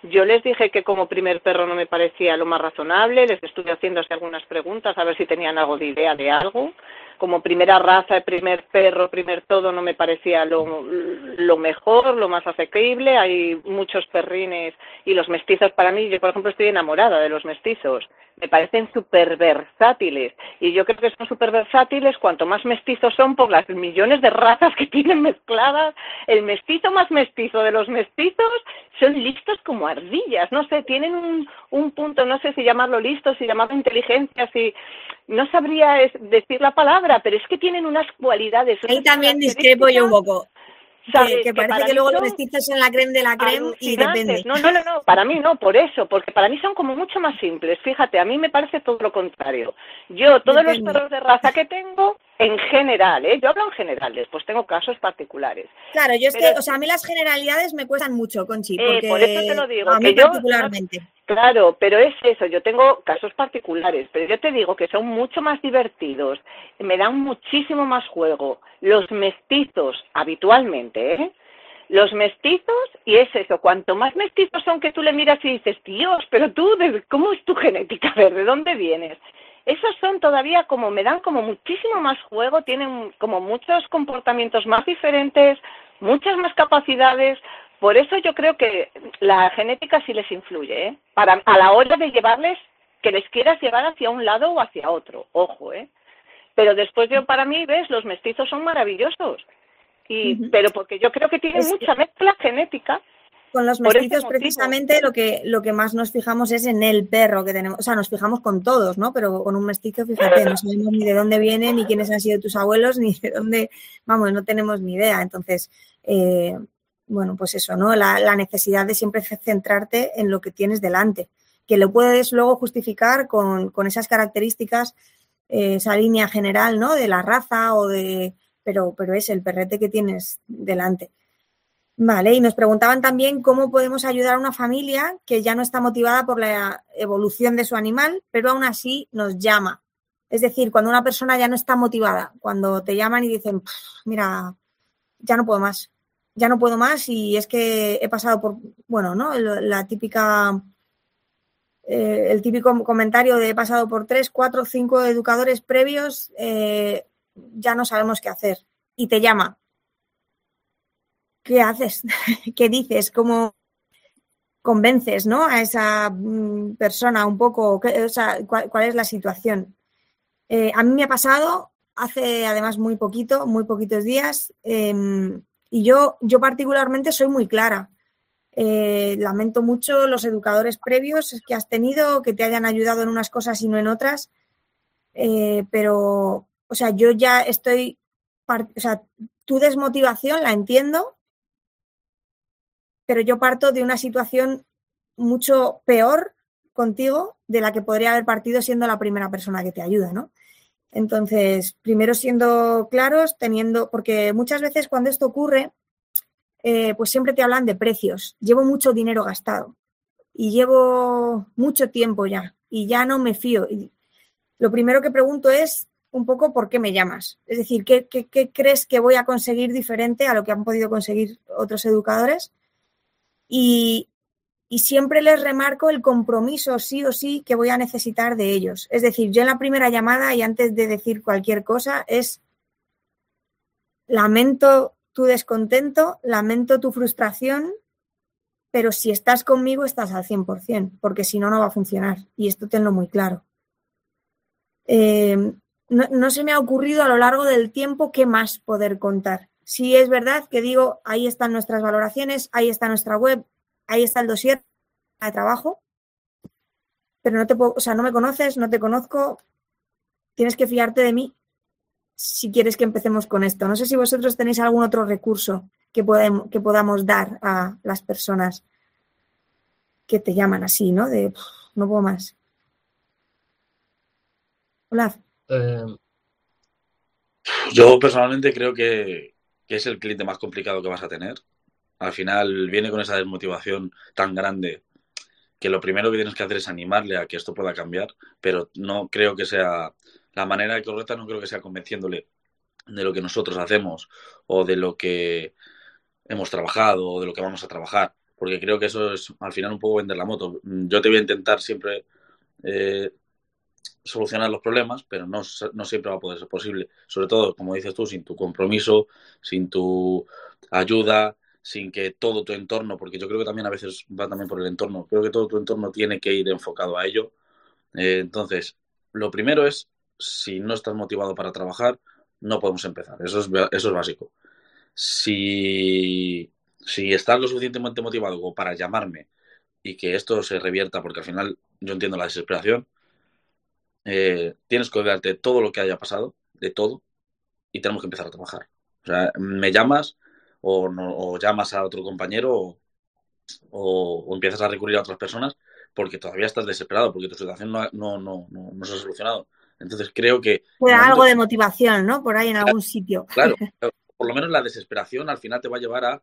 yo les dije que como primer perro no me parecía lo más razonable, les estuve haciendo algunas preguntas a ver si tenían algo de idea de algo, como primera raza, primer perro, primer todo, no me parecía lo, lo mejor, lo más asequible. Hay muchos perrines y los mestizos para mí, yo por ejemplo estoy enamorada de los mestizos me parecen súper versátiles. Y yo creo que son súper versátiles cuanto más mestizos son por las millones de razas que tienen mezcladas. El mestizo más mestizo de los mestizos son listos como ardillas. No sé, tienen un, un punto, no sé si llamarlo listos, si llamarlo inteligencia, si. No sabría decir la palabra, pero es que tienen unas cualidades. Ahí también discrepo yo un poco. Que, parece que, luego los mestizos son la creme de la creme y depende. No, no, no, no, para mí no, por eso, porque para mí son como mucho más simples. Fíjate, a mí me parece todo lo contrario. Yo, todos los perros de raza que tengo, en general, ¿eh? yo hablo en general, después tengo casos particulares. Claro, yo es que, o sea, a mí las generalidades me cuestan mucho, Conchi, eh, porque por eso te lo digo. A mí particularmente. Claro, pero es eso, yo tengo casos particulares, pero yo te digo que son mucho más divertidos, me dan muchísimo más juego. Los mestizos, habitualmente, ¿eh? Los mestizos, y es eso, cuanto más mestizos son que tú le miras y dices, Dios, pero tú, ¿cómo es tu genética? A ver, ¿de dónde vienes? Esos son todavía como, me dan como muchísimo más juego, tienen como muchos comportamientos más diferentes, muchas más capacidades, por eso yo creo que la genética sí les influye, ¿eh? Para, a la hora de llevarles, que les quieras llevar hacia un lado o hacia otro, ojo, ¿eh? Pero después yo, para mí, ves, los mestizos son maravillosos. Y, Pero porque yo creo que tienen mucha mezcla genética. Con los mestizos, precisamente, lo que, lo que más nos fijamos es en el perro que tenemos. O sea, nos fijamos con todos, ¿no? Pero con un mestizo, fíjate, no sabemos ni de dónde viene, ni quiénes han sido tus abuelos, ni de dónde. Vamos, no tenemos ni idea. Entonces, eh, bueno, pues eso, ¿no? La, necesidad de siempre centrarte en lo que tienes delante, que lo puedes luego justificar con, esas características, eh, esa línea general, ¿no? De la raza o de, pero, pero es el perrete que tienes delante. Vale, y nos preguntaban también cómo podemos ayudar a una familia que ya no está motivada por la evolución de su animal, pero aún así nos llama. Es decir, cuando una persona ya no está motivada, cuando te llaman y dicen, mira, ya no puedo más, ya no puedo más y es que he pasado por, bueno, ¿no? La típica, eh, el típico comentario de he pasado por tres, cuatro, cinco educadores previos, eh, ya no sabemos qué hacer. Y te llama. ¿Qué haces? ¿Qué dices? ¿Cómo convences, ¿no? A esa mm, persona un poco, o sea, cuál, es la situación. Eh, a mí me ha pasado hace además muy poquito, muy poquitos días. Em, y yo, yo particularmente soy muy clara. Eh, lamento mucho los educadores previos que has tenido, que te hayan ayudado en unas cosas y no en otras. Eh, pero, o sea, yo ya estoy, o sea, tu desmotivación la entiendo, pero yo parto de una situación mucho peor contigo de la que podría haber partido siendo la primera persona que te ayuda, ¿no? Entonces, primero siendo claros, teniendo, porque muchas veces cuando esto ocurre, eh, pues siempre te hablan de precios. Llevo mucho dinero gastado y llevo mucho tiempo ya y ya no me fío. Y lo primero que pregunto es un poco por qué me llamas. Es decir, ¿qué, qué crees que voy a conseguir diferente a lo que han podido conseguir otros educadores? Y, y siempre les remarco el compromiso sí o sí que voy a necesitar de ellos. Es decir, yo en la primera llamada y antes de decir cualquier cosa es lamento tu descontento, lamento tu frustración, pero si estás conmigo estás al 100%, porque si no, no va a funcionar. Y esto tenlo muy claro. Eh, no, se me ha ocurrido a lo largo del tiempo qué más poder contar. Si es verdad que digo, ahí están nuestras valoraciones, ahí está nuestra web, ahí está el dossier de trabajo, pero no te puedo, o sea, no me conoces, no te conozco, tienes que fiarte de mí si quieres que empecemos con esto. No sé si vosotros tenéis algún otro recurso que, podemos, que podamos dar a las personas que te llaman así, ¿no? De no puedo más. Hola. Eh, yo personalmente creo que, que es el cliente más complicado que vas a tener al final viene con esa desmotivación tan grande que lo primero que tienes que hacer es animarle a que esto pueda cambiar, pero no creo que sea la manera correcta, no creo que sea convenciéndole de lo que nosotros hacemos o de lo que hemos trabajado o de lo que vamos a trabajar, porque creo que eso es al final un poco vender la moto. Yo te voy a intentar siempre eh, solucionar los problemas, pero no, no siempre va a poder ser posible. Sobre todo, como dices tú, sin tu compromiso, sin tu ayuda, sin que todo tu entorno, porque yo creo que también a veces va también por el entorno, creo que todo tu entorno tiene que ir enfocado a ello. Eh, entonces, lo primero es, si no estás motivado para trabajar, no podemos empezar. Eso es, eso es básico. Si, si estás lo suficientemente motivado para llamarme y que esto se revierta, porque al final yo entiendo la desesperación, eh, tienes que olvidarte de todo lo que haya pasado, de todo, y tenemos que empezar a trabajar. O sea, me llamas o, no, llamas a otro compañero o, o, empiezas a recurrir a otras personas porque todavía estás desesperado, porque tu situación no, no, no, no se ha solucionado. Entonces creo que... algo de motivación, ¿no? Por ahí en algún sitio. Claro, por lo menos la desesperación al final te va a llevar a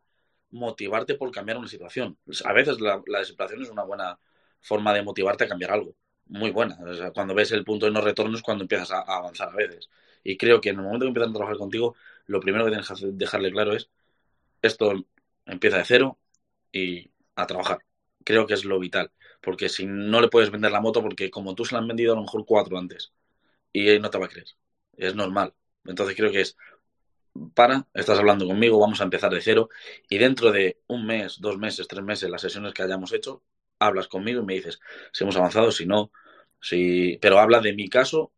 motivarte por cambiar una situación. A veces la, desesperación es una buena forma de motivarte a cambiar algo. Muy buena. cuando ves el punto de no retorno es cuando empiezas a, avanzar a veces. Y creo que en el momento que empiezan a trabajar contigo, lo primero que tienes que dejarle claro es, esto empieza de cero y a trabajar. Creo que es lo vital. Porque si no le puedes vender la moto, porque como tú se la han vendido a lo mejor cuatro antes y no te va a creer. Es normal. Entonces creo que es para, estás hablando conmigo, vamos a empezar de cero y dentro de un mes, dos meses, tres meses, las sesiones que hayamos hecho, hablas conmigo y me dices si hemos avanzado, si no, si... pero habla de mi caso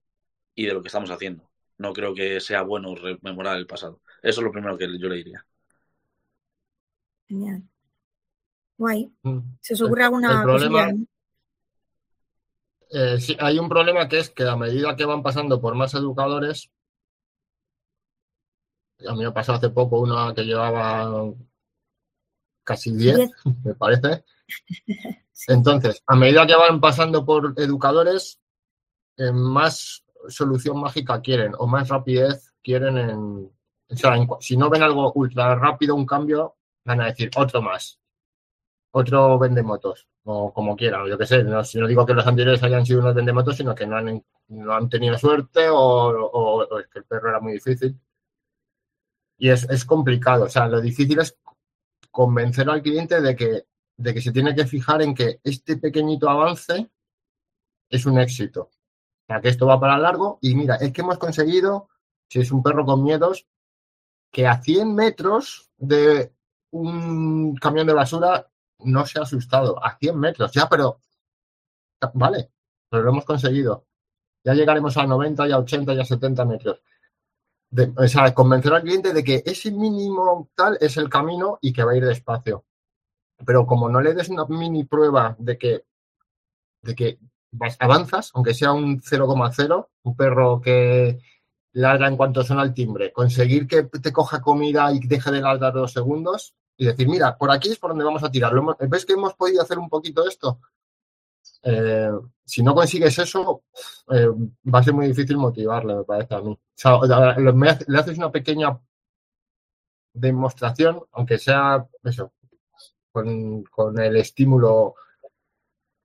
y de lo que estamos haciendo. No creo que sea bueno rememorar el pasado. Eso es lo primero que yo le diría. Genial. Guay. Mm. ¿Se os ocurre alguna problema, eh, sí, hay un problema que es que a medida que van pasando por más educadores, a mí me pasó hace poco uno que llevaba casi 10, me parece. Entonces, a medida que van pasando por educadores, eh, más solución mágica quieren o más rapidez quieren en... O sea, si no ven algo ultra rápido, un cambio, van a decir otro más. Otro vende motos, o como quieran, yo qué sé. No, digo que los anteriores hayan sido unos vendemotos, sino que no han, tenido suerte o es que el perro era muy difícil. Y es, es complicado. O sea, lo difícil es convencer al cliente de que, de que se tiene que fijar en que este pequeñito avance es un éxito. O sea, que esto va para largo. Y mira, es que hemos conseguido, si es un perro con miedos, que a 100 metros de un camión de basura no se ha asustado. A 100 metros, ya, pero vale, pero lo hemos conseguido. Ya llegaremos a 90, y a 80, y a 70 metros o sea, convencer al cliente de que ese mínimo tal es el camino y que va a ir despacio. Pero como no le des una mini prueba de que, de que avanzas, aunque sea un 0,0, un perro que ladra en cuanto suena el timbre, conseguir que te coja comida y deje de ladrar dos segundos y decir, mira, por aquí es por donde vamos a tirar. ¿Ves que hemos podido hacer un poquito esto? Eh, si no consigues eso, eh, va a ser muy difícil motivarle, me parece a mí. O sea, le haces una pequeña demostración, aunque sea eso, con, el estímulo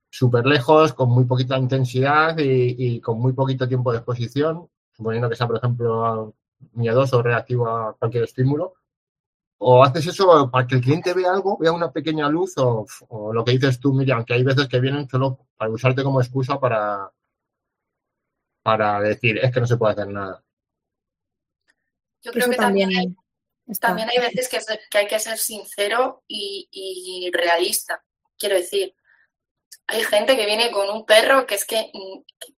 súper lejos, con muy poquita intensidad y, con muy poquito tiempo de exposición, suponiendo que sea, por ejemplo, miedoso o reactivo a cualquier estímulo o haces eso para que el cliente vea algo, vea una pequeña luz o, lo que dices tú, Miriam, que hay veces que vienen solo para usarte como excusa para, para decir, es que no se puede hacer nada. Yo creo que también hay, también hay veces que, hay que ser sincero y, realista. Quiero decir, hay gente que viene con un perro que es que,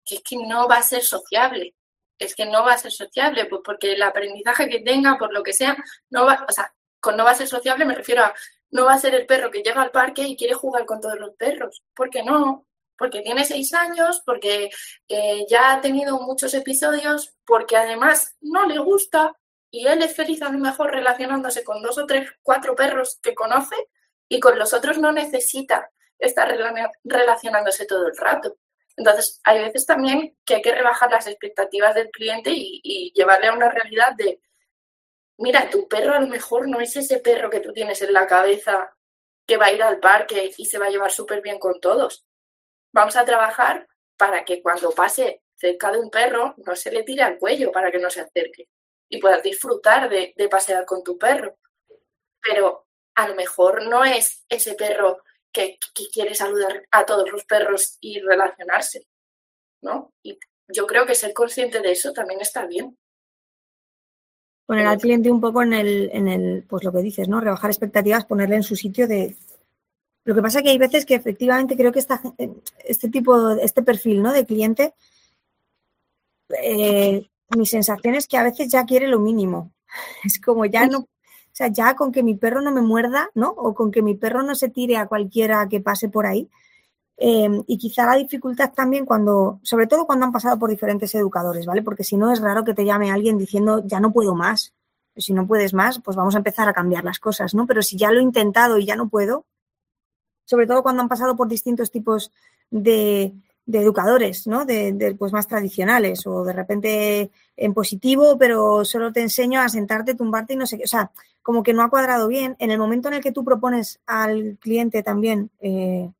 que, es que no va a ser sociable. Es que no va a ser sociable, pues porque el aprendizaje que tenga, por lo que sea, no va, o sea, con no va a ser sociable me refiero a no va a ser el perro que llega al parque y quiere jugar con todos los perros. ¿Por qué no? Porque tiene seis años, porque eh, ya ha tenido muchos episodios, porque además no le gusta y él es feliz a lo mejor relacionándose con dos o tres, cuatro perros que conoce y con los otros no necesita estar relacionándose todo el rato. Entonces, hay veces también que hay que rebajar las expectativas del cliente y llevarle a una realidad de mira, tu perro a lo mejor no es ese perro que tú tienes en la cabeza que va a ir al parque y se va a llevar súper bien con todos. Vamos a trabajar para que cuando pase cerca de un perro no se le tire al cuello para que no se acerque y puedas disfrutar de, pasear con tu perro. Pero a lo mejor no es ese perro que, quiere saludar a todos los perros y relacionarse, ¿no? Y yo creo que ser consciente de eso también está bien. Poner al cliente un poco en el, en el, pues lo que dices, ¿no? Rebajar expectativas, ponerle en su sitio de. Lo que pasa que hay veces que efectivamente creo que esta, este tipo, este perfil, ¿no? De cliente, eh, mi sensación es que a veces ya quiere lo mínimo. Es como ya no, o sea, ya con que mi perro no me muerda, ¿no? O con que mi perro no se tire a cualquiera que pase por ahí. Eh, y quizá la dificultad también cuando, sobre todo cuando han pasado por diferentes educadores, ¿vale? Porque si no es raro que te llame alguien diciendo, ya no puedo más. Si no puedes más, pues vamos a empezar a cambiar las cosas, ¿no? Pero si ya lo he intentado y ya no puedo, sobre todo cuando han pasado por distintos tipos de, de educadores, ¿no? De, pues más tradicionales o de repente en positivo, pero solo te enseño a sentarte, tumbarte y no sé qué. O sea, como que no ha cuadrado bien. En el momento en el que tú propones al cliente también eh,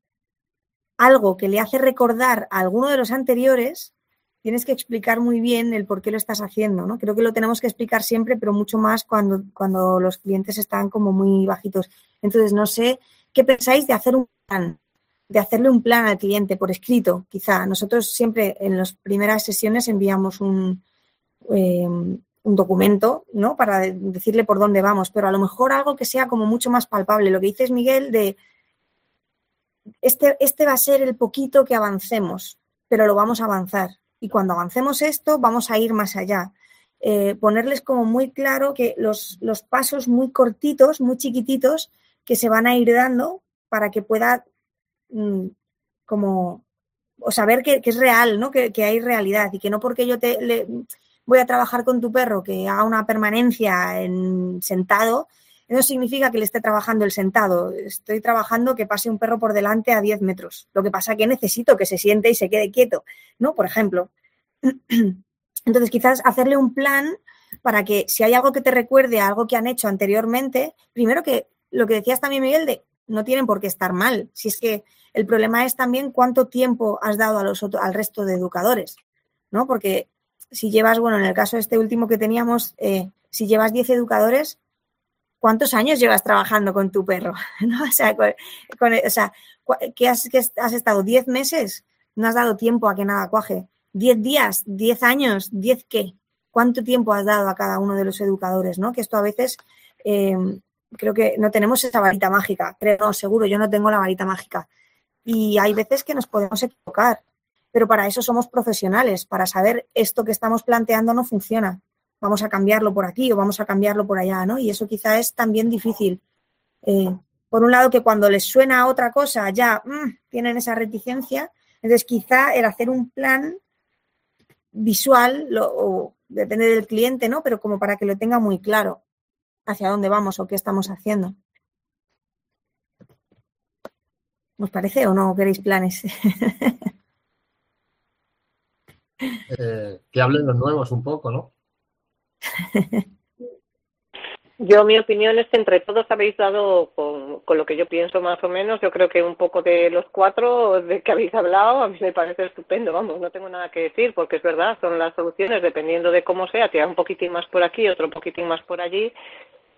algo que le hace recordar a alguno de los anteriores, tienes que explicar muy bien el por qué lo estás haciendo, ¿no? Creo que lo tenemos que explicar siempre, pero mucho más cuando, cuando los clientes están como muy bajitos. Entonces, no sé qué pensáis de hacer un plan de hacerle un plan al cliente por escrito, quizá. Nosotros siempre en las primeras sesiones enviamos un, eh, un documento, ¿no? Para decirle por dónde vamos, pero a lo mejor algo que sea como mucho más palpable. Lo que dices, Miguel, de este, este va a ser el poquito que avancemos, pero lo vamos a avanzar. Y cuando avancemos esto, vamos a ir más allá. Eh, ponerles como muy claro que los, los pasos muy cortitos, muy chiquititos, que se van a ir dando para que pueda Mm, como, o saber que, es real, ¿no? Que, hay realidad y que no porque yo te voy a trabajar con tu perro que haga una permanencia en sentado, eso significa que le esté trabajando el sentado. Estoy trabajando que pase un perro por delante a 10 metros. Lo que pasa que necesito que se siente y se quede quieto, ¿no? Por ejemplo. Entonces, quizás hacerle un plan para que si hay algo que te recuerde a algo que han hecho anteriormente, primero que lo que decías también, Miguel, de no tienen por qué estar mal. Si es que el problema es también cuánto tiempo has dado a los al resto de educadores, ¿no? Porque si llevas, bueno, en el caso de este último que teníamos, eh, si llevas 10 educadores, ¿cuántos años llevas trabajando con tu perro? ¿No? O sea, ¿qué has, has estado? ¿10 meses? No has dado tiempo a que nada cuaje. ¿10 días? ¿10 años? ¿10 qué? ¿Cuánto tiempo has dado a cada uno de los educadores? ¿no? Que esto a veces eh, creo que no tenemos esa varita mágica, creo, seguro, yo no tengo la varita mágica. Y hay veces que nos podemos equivocar, pero para eso somos profesionales, para saber esto que estamos planteando no funciona. Vamos a cambiarlo por aquí o vamos a cambiarlo por allá, ¿no? Y eso quizá es también difícil. Eh, por un lado, que cuando les suena otra cosa ya mm, tienen esa reticencia, entonces quizá el hacer un plan visual, o depende del cliente, ¿no? Pero como para que lo tenga muy claro hacia dónde vamos o qué estamos haciendo. ¿Os parece o no queréis planes? Eh, que hablen los nuevos un poco, ¿no? Yo, mi opinión es que entre todos habéis dado con, con, lo que yo pienso más o menos. Yo creo que un poco de los cuatro de que habéis hablado, a mí me parece estupendo. Vamos, no tengo nada que decir porque es verdad, son las soluciones dependiendo de cómo sea. Tirar un poquitín más por aquí, otro poquitín más por allí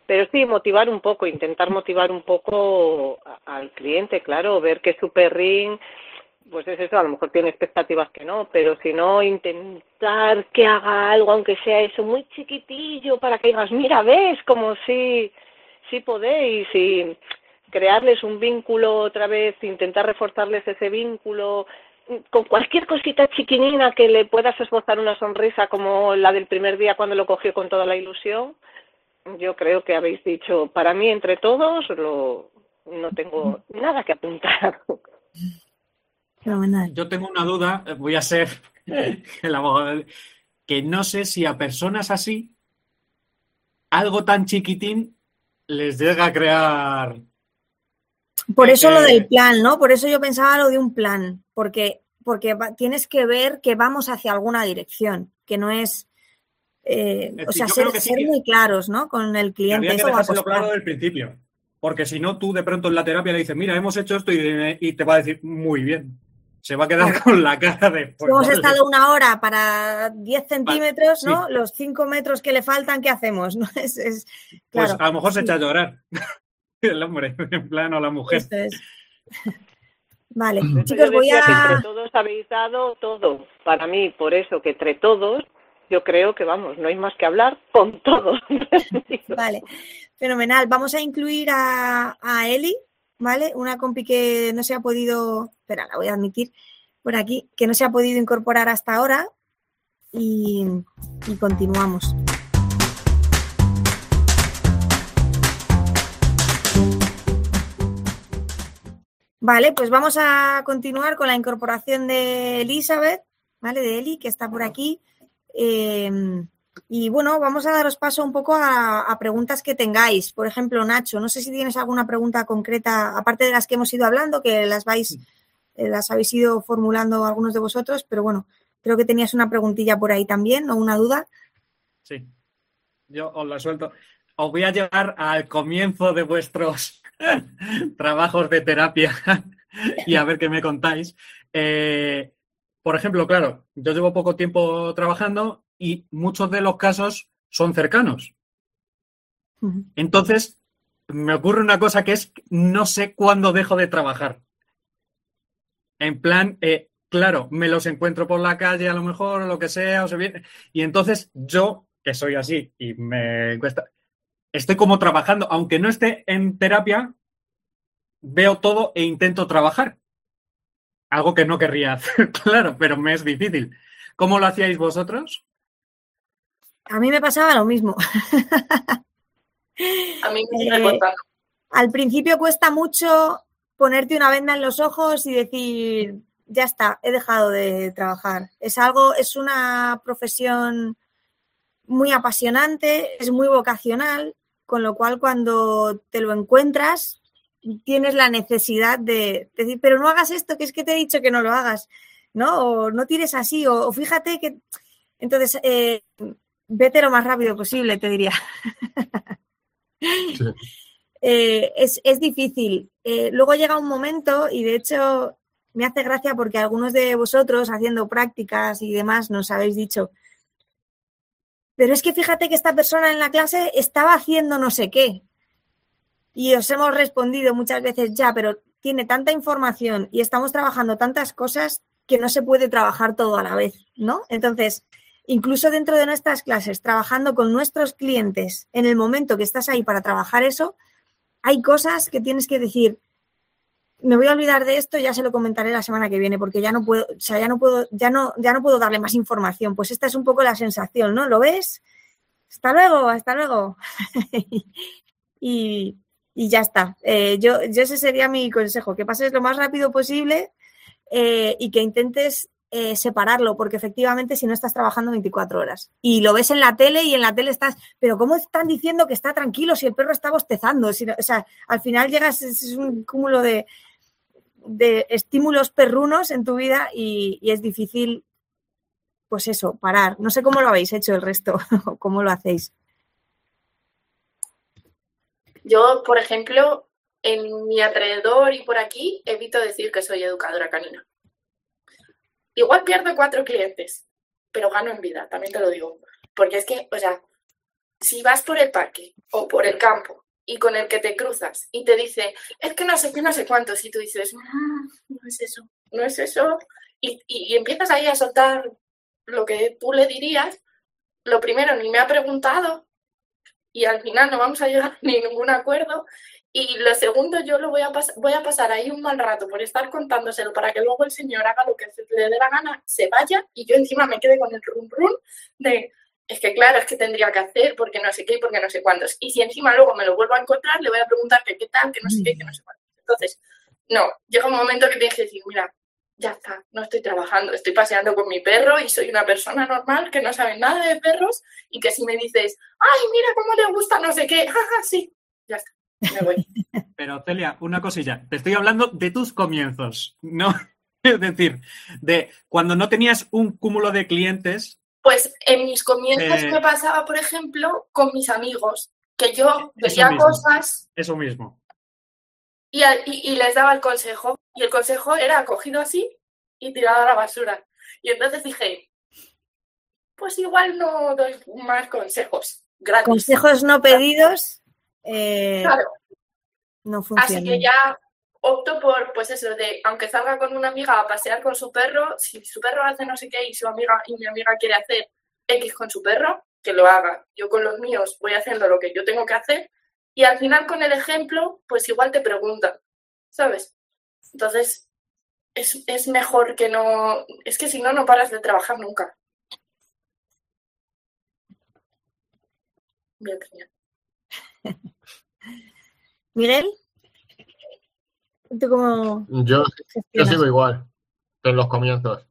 pero sí, motivar un poco, intentar motivar un poco al cliente, claro, ver que su perrín, pues es eso, a lo mejor tiene expectativas que no, pero si no, intentar que haga algo, aunque sea eso, muy chiquitillo, para que digas, mira, ves, como si, si podéis, y crearles un vínculo otra vez, intentar reforzarles ese vínculo, con cualquier cosita chiquinina que le puedas esbozar una sonrisa como la del primer día cuando lo cogió con toda la ilusión, yo creo que habéis dicho, para mí entre todos lo, no tengo nada que apuntar. Yo tengo una duda, voy a ser el abogado, que no sé si a personas así algo tan chiquitín les llega a crear. Por eso lo del plan, ¿no? Por eso yo pensaba lo de un plan, porque, porque tienes que ver que vamos hacia alguna dirección, que no es eh, o sea, ser, muy claros, ¿no? Con el cliente. Habría que dejárselo claro del principio. Porque si no, tú de pronto en la terapia le dices, mira, hemos hecho esto y, te va a decir, muy bien. Se va a quedar con la cara de. hemos estado una hora para 10 centímetros, ¿no? Los 5 metros que le faltan, ¿qué hacemos? ¿no? Es, Pues a lo mejor se echa a llorar. el hombre, en plan, o la mujer. Vale, Por eso chicos, voy a... entre todos habéis dado todo. Para mí, por eso que entre todos, yo creo que vamos, no hay más que hablar con todos. Vale, fenomenal. Vamos a incluir a, a Eli, ¿vale? Una compi que no se ha podido, espera, la voy a admitir por aquí, que no se ha podido incorporar hasta ahora y, y continuamos. Vale, pues vamos a continuar con la incorporación de Elizabeth, ¿vale? De Eli, que está por aquí. Eh, y bueno, vamos a daros paso un poco a, preguntas que tengáis. Por ejemplo, Nacho, no sé si tienes alguna pregunta concreta, aparte de las que hemos ido hablando, que las vais, eh, las habéis ido formulando algunos de vosotros, pero bueno, creo que tenías una preguntilla por ahí también, o una duda. Sí, yo os la suelto. Os voy a llevar al comienzo de vuestros trabajos de terapia y a ver qué me contáis. Eh, por ejemplo, claro, yo llevo poco tiempo trabajando y muchos de los casos son cercanos. Entonces, me ocurre una cosa que es, no sé cuándo dejo de trabajar. En plan, eh, claro, me los encuentro por la calle a lo mejor, o lo que sea, o se viene, y entonces yo, que soy así y me cuesta, estoy como trabajando, aunque no esté en terapia, veo todo e intento trabajar. Algo que no querría hacer, claro, pero me es difícil. ¿Cómo lo hacíais vosotros? A mí me pasaba lo mismo. A mí me eh, Al principio cuesta mucho ponerte una venda en los ojos y decir, ya está, he dejado de trabajar. Es algo, es una profesión muy apasionante, es muy vocacional, con lo cual cuando te lo encuentras tienes la necesidad de decir, pero no hagas esto, que es que te he dicho que no lo hagas, ¿no? O no tires así, o, o fíjate que... Entonces, eh, vete lo más rápido posible, te diría. Sí. eh, es, es, difícil. Eh, luego llega un momento, y de hecho me hace gracia porque algunos de vosotros haciendo prácticas y demás nos habéis dicho, pero es que fíjate que esta persona en la clase estaba haciendo no sé qué. Y os hemos respondido muchas veces ya, pero tiene tanta información y estamos trabajando tantas cosas que no se puede trabajar todo a la vez, ¿no? Entonces, incluso dentro de nuestras clases, trabajando con nuestros clientes, en el momento que estás ahí para trabajar eso, hay cosas que tienes que decir, me voy a olvidar de esto, ya se lo comentaré la semana que viene, porque ya no puedo, o sea, ya no puedo, ya no, ya no puedo darle más información. Pues esta es un poco la sensación, ¿no? ¿Lo ves? Hasta luego, hasta luego. y, y, ya está. Eh, yo, yo ese sería mi consejo, que pases lo más rápido posible eh, y que intentes eh, separarlo, porque efectivamente si no estás trabajando 24 horas y lo ves en la tele y en la tele estás, pero ¿cómo están diciendo que está tranquilo si el perro está bostezando? Si, o sea, al final llegas, es un cúmulo de, de estímulos perrunos en tu vida y, y, es difícil, pues eso, parar. No sé cómo lo habéis hecho el resto, cómo lo hacéis. Yo, por ejemplo, en mi alrededor y por aquí evito decir que soy educadora canina. Igual pierdo cuatro clientes, pero gano en vida, también te lo digo. Porque es que, o sea, si vas por el parque o por el campo y con el que te cruzas y te dice, es que no sé qué, no sé cuántos, y tú dices, mmm, no es eso, no es eso, y, y, y, empiezas ahí a soltar lo que tú le dirías, lo primero, ni me ha preguntado y al final no vamos a llegar a ningún acuerdo. Y lo segundo, yo lo voy a, voy a pasar ahí un mal rato por estar contándoselo para que luego el señor haga lo que le dé la gana, se vaya y yo encima me quede con el rum rum de, es que claro, es que tendría que hacer porque no sé qué, porque no sé cuántos. Y si encima luego me lo vuelvo a encontrar, le voy a preguntar que qué tal, que no sé qué, que no sé cuántos. Entonces, no, llega un momento que tienes que decir, mira, ya está, no estoy trabajando, estoy paseando con mi perro y soy una persona normal que no sabe nada de perros y que si me dices, ay, mira cómo le gusta no sé qué, jaja, sí, ya está, me voy. Pero Celia, una cosilla, te estoy hablando de tus comienzos, no, es decir, de cuando no tenías un cúmulo de clientes pues en mis comienzos eh, me pasaba, por ejemplo, con mis amigos, que yo veía mismo, cosas eso mismo. Y, y, y, les daba el consejo. Y el consejo era cogido así y tirado a la basura. Y entonces dije, pues igual no doy más consejos. Gratis. Consejos no pedidos. Eh, claro. No funcionan. Así que ya opto por, pues eso, de aunque salga con una amiga a pasear con su perro, si su perro hace no sé qué y su amiga y mi amiga quiere hacer X con su perro, que lo haga. Yo con los míos voy haciendo lo que yo tengo que hacer y al final con el ejemplo, pues igual te preguntan, ¿sabes? Entonces, es, es mejor que no, es que si no, no paras de trabajar nunca. Mi opinión. Miguel, ¿tú cómo Yo, yo sigo igual que en los comienzos.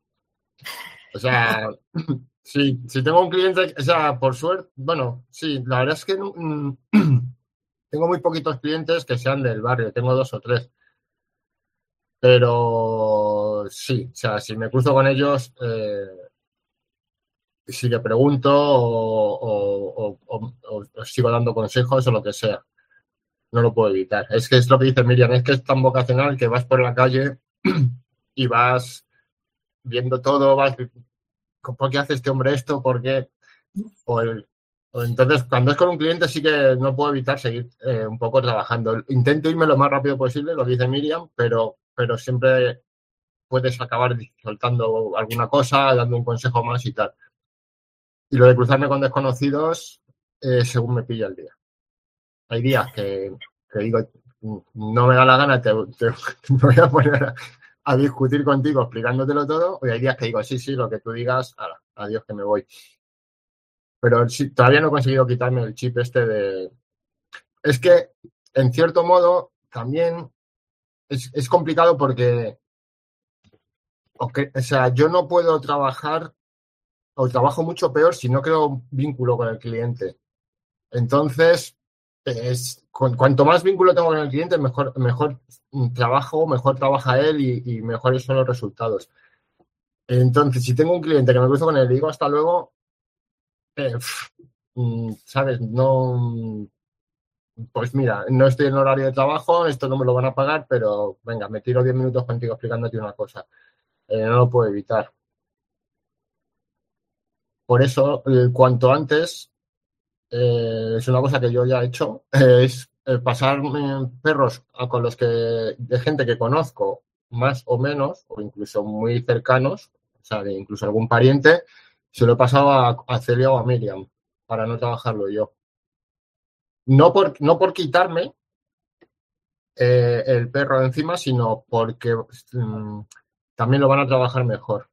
O sea, si, si tengo un cliente, o sea, por suerte, bueno, sí, la verdad es que mm, tengo muy poquitos clientes que sean del barrio, tengo dos o tres. Pero sí, o sea, si me cruzo con ellos, eh, si le pregunto o, sigo dando consejos o lo que sea. No lo puedo evitar. Es que es lo que dice Miriam, es que es tan vocacional que vas por la calle y vas viendo todo, vas, ¿por qué hace este hombre esto? ¿Por qué? O el- entonces, cuando es con un cliente sí que no puedo evitar seguir eh, un poco trabajando. Intento irme lo más rápido posible, lo dice Miriam, pero, pero siempre puedes acabar soltando alguna cosa, dando un consejo más y tal. Y lo de cruzarme con desconocidos, eh, según me pilla el día. Hay días que, digo, no me da la gana, te, te- voy a poner a, a discutir contigo explicándotelo todo, y hay días que digo, sí, sí, lo que tú digas, ala, adiós que me voy. Pero sí, todavía no he conseguido quitarme el chip este de... Es que, en cierto modo, también es, es complicado porque, o sea, yo no puedo trabajar o trabajo mucho peor si no creo un vínculo con el cliente. Entonces, es, cu- cuanto más vínculo tengo con el cliente, mejor, mejor trabajo, mejor trabaja él y, y mejores son los resultados. Entonces, si tengo un cliente que me cruzo con él y digo hasta luego, eh, mm, ¿sabes? No, pues mira, no estoy en horario de trabajo, esto no me lo van a pagar, pero venga, me tiro 10 minutos contigo explicándote una cosa. Eh, no lo puedo evitar. Por eso, cuanto antes, eh, es una cosa que yo ya he hecho, es eh, pasarme perros a- con los que, de gente que conozco más o menos, o incluso muy cercanos, o sea, de incluso algún pariente, se lo he pasado a, a Celia o a Miriam, para no trabajarlo yo. No por, no por quitarme eh, el perro encima, sino porque mm, también lo van a trabajar mejor.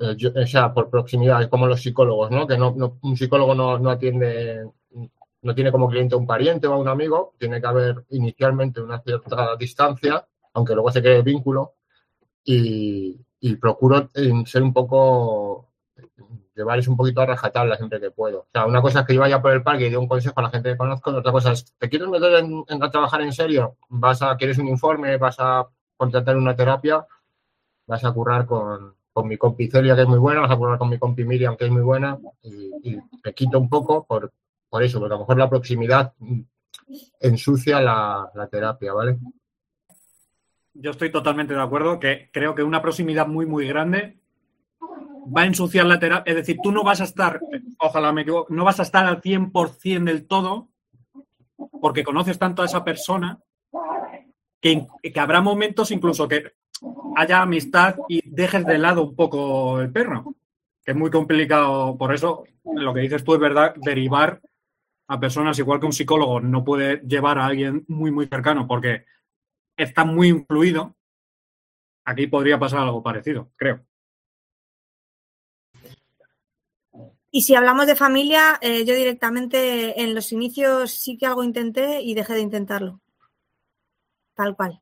Eh, yo- o sea, por proximidad, es como los psicólogos, ¿no? Que no, un psicólogo no, no atiende, no tiene como cliente un pariente o un amigo, tiene que haber inicialmente una cierta distancia, aunque luego se cree el vínculo, y, y procuro eh, ser un poco, llevarles un poquito a rajatabla siempre que puedo. O sea, una cosa es que yo vaya por el parque y dé un consejo a la gente que conozco, otra cosa es, ¿te quieres meter en, en a trabajar en serio? ¿Vas a, quieres un informe? ¿Vas a contratar una terapia? vas a currar con, con mi compi Celia, que es muy buena, vas a currar con mi compi Miriam, que es muy buena, y, me quito un poco por, por eso, porque a lo mejor la proximidad ensucia la, la terapia, ¿vale? Yo estoy totalmente de acuerdo que creo que una proximidad muy, muy grande va a ensuciar la terapia. Es decir, tú no vas a estar, ojalá me equivoque, no vas a estar al 100% del todo porque conoces tanto a esa persona que, que habrá momentos incluso que haya amistad y dejes de lado un poco el perro, que es muy complicado. Por eso, lo que dices tú es verdad, derivar a personas igual que un psicólogo no puede llevar a alguien muy, muy cercano porque está muy influido. Aquí podría pasar algo parecido, creo. Y si hablamos de familia, eh, yo directamente en los inicios sí que algo intenté y dejé de intentarlo. Tal cual.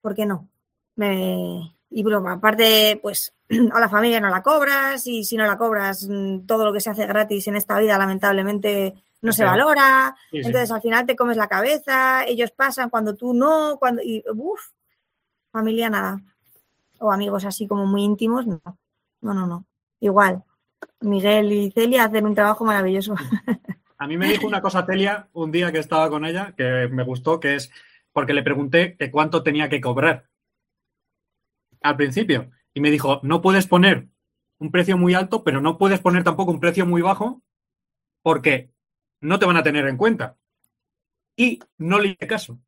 ¿Por qué no? Me... Y broma, aparte, pues a la familia no la cobras y si no la cobras, mm, todo lo que se hace gratis en esta vida lamentablemente no se valora. Sí, sí. Entonces al final te comes la cabeza, ellos pasan cuando tú no, cuando y uff, familia nada. O amigos así como muy íntimos, no. No, no, no. Igual. Miguel y Celia hacen un trabajo maravilloso. A mí me dijo una cosa Celia un día que estaba con ella que me gustó, que es porque le pregunté que cuánto tenía que cobrar al principio. Y me dijo, no puedes poner un precio muy alto, pero no puedes poner tampoco un precio muy bajo porque no te van a tener en cuenta. Y no le hice caso.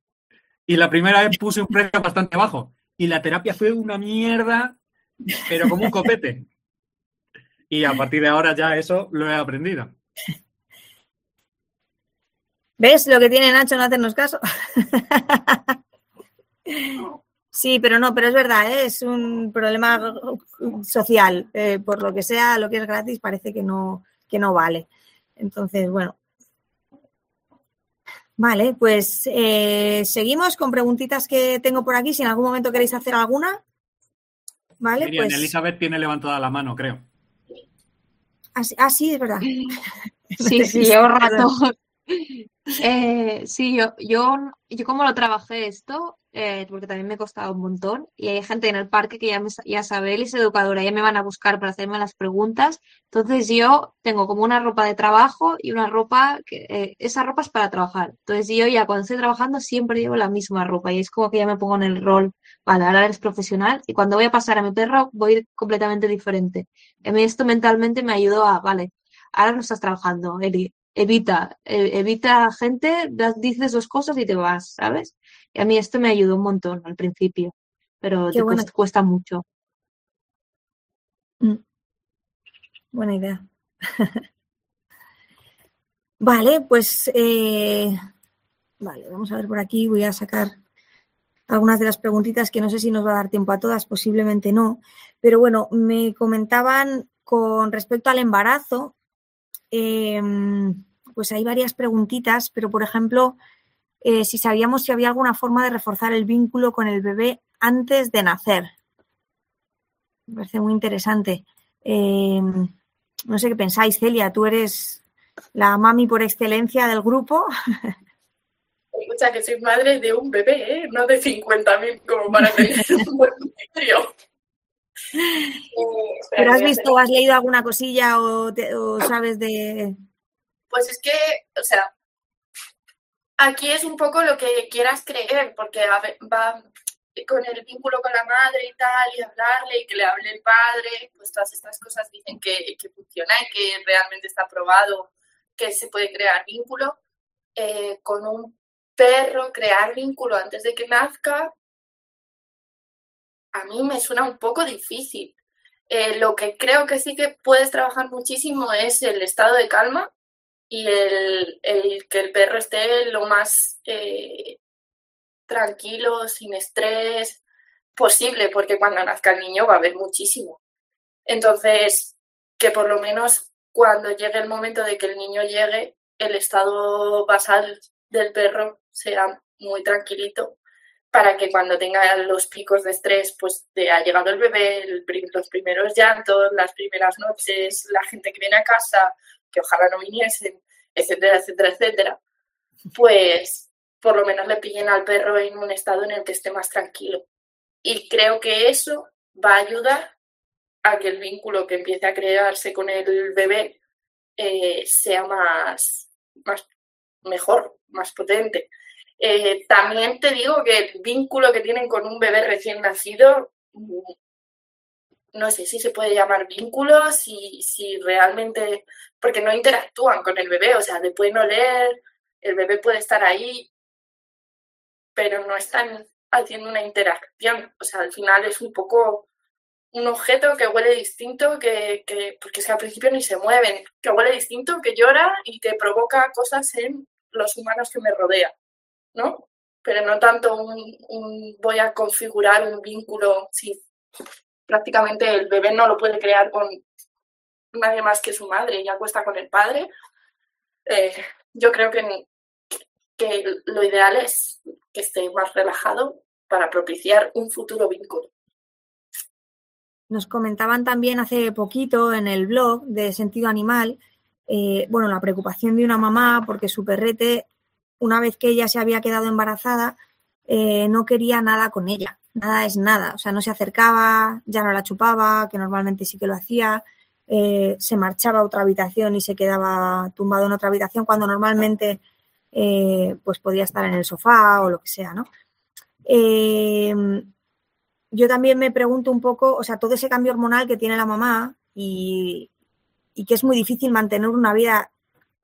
y la primera vez puse un precio bastante bajo y la terapia fue una mierda, pero como un copete. Y a partir de ahora ya eso lo he aprendido. ¿Ves lo que tiene Nacho no hacernos caso? Sí, pero no, pero es verdad, ¿eh? es un problema social. Eh, por lo que sea, lo que es gratis parece que no, que no vale. Entonces, bueno. Vale, pues eh, seguimos con preguntitas que tengo por aquí. Si en algún momento queréis hacer alguna. Vale, Miriam, pues. Elizabeth tiene levantada la mano, creo. Ah, sí, ah, sí, es verdad. Sí, sí, llevo rato. Eh, sí, yo, yo, yo como lo trabajé esto, eh, porque también me costaba un montón, y hay gente en el parque que ya, me, ya sabe, él es educadora, ya me van a buscar para hacerme las preguntas, entonces yo tengo como una ropa de trabajo y una ropa, que eh, esa ropa es para trabajar, entonces yo ya cuando estoy trabajando siempre llevo la misma ropa y es como que ya me pongo en el rol, vale, ahora eres profesional y cuando voy a pasar a mi perro voy a ir completamente diferente. Esto mentalmente me ayudó a, vale, ahora no estás trabajando, Eli, evita, eh, evita gente, dices dos cosas y te vas, ¿sabes? Y a mí esto me ayudó un montón al principio, pero te bueno. cuesta, cuesta mucho. Mm. Buena idea. Vale, pues eh, vale, vamos a ver por aquí. Voy a sacar algunas de las preguntitas que no sé si nos va a dar tiempo a todas, posiblemente no. Pero bueno, me comentaban con respecto al embarazo, em, pues hay varias preguntitas, pero por ejemplo, eh, si sabíamos si había alguna forma de reforzar el vínculo con el bebé antes de nacer. Me parece muy interesante. Eh, no sé qué pensáis, Celia, tú eres la mami por excelencia del grupo. Escucha, que soy madre de un bebé, ¿eh? no de 50.000 como para tener un buen criterio. ¿Pero has visto o has leído alguna cosilla o, te- o sabes de...? Pues es que, o sea, aquí es un poco lo que quieras creer, porque va con el vínculo con la madre y tal, y hablarle y que le hable el padre, pues todas estas cosas dicen que, que funciona y que realmente está probado que se puede crear vínculo. Eh, con un perro, crear vínculo antes de que nazca, a mí me suena un poco difícil. Eh, lo que creo que sí que puedes trabajar muchísimo es el estado de calma y el, que el perro esté lo más eh, tranquilo, sin estrés posible, porque cuando nazca el niño va a haber muchísimo. Entonces, que por lo menos cuando llegue el momento de que el niño llegue, el estado basal del perro sea muy tranquilito para que cuando tenga los picos de estrés, pues de ha llegado el bebé, los primeros llantos, las primeras noches, la gente que viene a casa, que ojalá no viniesen, etcétera, etcétera, etcétera, pues por lo menos le pillen al perro en un estado en el que esté más tranquilo. Y creo que eso va a ayudar a que el vínculo que empiece a crearse con el bebé eh, sea más, más mejor, más potente. Eh, también te digo que el vínculo que tienen con un bebé recién nacido, mm, no sé si se puede llamar vínculo, si, si realmente, porque no interactúan con el bebé, o sea, le pueden oler, el bebé puede estar ahí, pero no están haciendo una interacción. O sea, al final es un poco un objeto que huele distinto, que, que porque es que al principio ni se mueven, que huele distinto, que llora y que provoca cosas en los humanos que me rodean, ¿no? Pero no tanto un, un voy a configurar un vínculo, si prácticamente el bebé no lo puede crear con nadie más que su madre, ya cuesta con el padre. Eh, yo creo que, que lo ideal es que esté más relajado para propiciar un futuro vínculo. Nos comentaban también hace poquito en el blog de Sentido Animal, eh, bueno, la preocupación de una mamá porque su perrete, una vez que ella se había quedado embarazada, eh, no quería nada con ella. Nada es nada. O sea, no se acercaba, ya no la chupaba, que normalmente sí que lo hacía. eh, se marchaba a otra habitación y se quedaba tumbado en otra habitación cuando normalmente eh, pues podía estar en el sofá o lo que sea, ¿no? Eh, yo también me pregunto un poco, o sea, todo ese cambio hormonal que tiene la mamá y, y que es muy difícil mantener una vida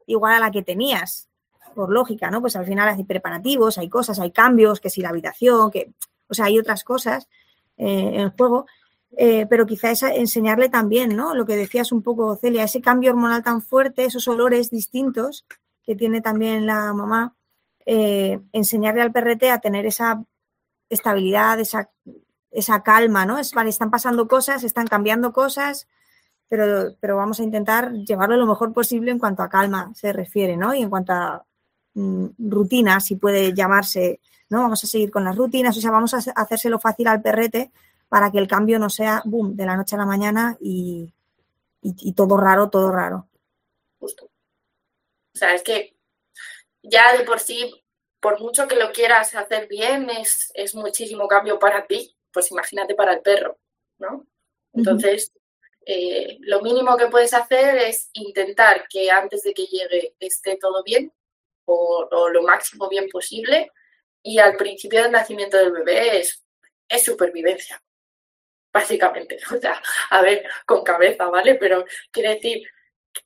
igual a la que tenías. por lógica, ¿no? Pues al final hay preparativos, hay cosas, hay cambios, que si la habitación, que, o sea, hay otras cosas eh, en juego. Eh, pero quizá es enseñarle también, ¿no? Lo que decías un poco, Celia, ese cambio hormonal tan fuerte, esos olores distintos que tiene también la mamá, eh, enseñarle al perrete a tener esa estabilidad, esa, esa calma, ¿no? Es, vale, están pasando cosas, están cambiando cosas, pero, pero vamos a intentar llevarlo lo mejor posible en cuanto a calma se refiere, ¿no? Y en cuanto a mm, rutina, si puede llamarse, ¿no? Vamos a seguir con las rutinas, o sea, vamos a hacérselo fácil al perrete para que el cambio no sea, boom, de la noche a la mañana y, y, todo raro, todo raro. Justo. O sea, es que ya de por sí, por mucho que lo quieras hacer bien, es, es muchísimo cambio para ti. Pues imagínate para el perro, ¿no? Entonces, eh, lo mínimo que puedes hacer es intentar que antes de que llegue esté todo bien o, lo máximo bien posible y al principio del nacimiento del bebé es, supervivencia, básicamente. O sea, a ver, con cabeza, ¿vale? Pero quiere decir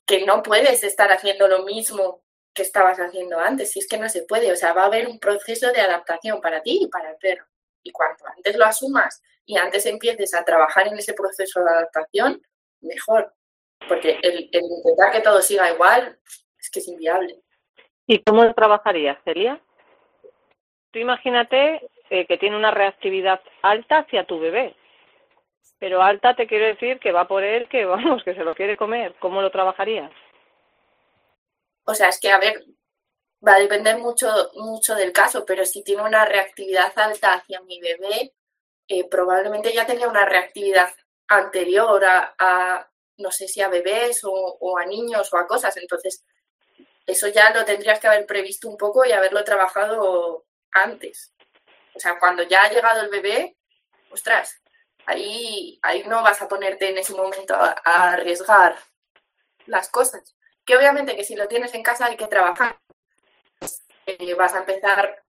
que no puedes estar haciendo lo mismo que estabas haciendo antes, si es que no se puede, o sea, va a haber un proceso de adaptación para ti y para el perro. Y cuanto antes lo asumas y antes empieces a trabajar en ese proceso de adaptación, mejor. Porque el, intentar que todo siga igual es que es inviable. ¿Y cómo lo trabajarías, Celia? Tú imagínate eh, que tiene una reactividad alta hacia tu bebé. Pero alta te quiero decir que va por él, que vamos, que se lo quiere comer. ¿Cómo lo trabajarías? O sea, es que a ver, va a depender mucho, mucho del caso, pero si tiene una reactividad alta hacia mi bebé, eh, probablemente ya tenía una reactividad anterior a, no sé si a bebés o, a niños o a cosas. Entonces, eso ya lo tendrías que haber previsto un poco y haberlo trabajado antes. O sea, cuando ya ha llegado el bebé, ostras, ahí, ahí no vas a ponerte en ese momento a, arriesgar las cosas. Que obviamente que si lo tienes en casa hay que trabajar. Eh, vas a empezar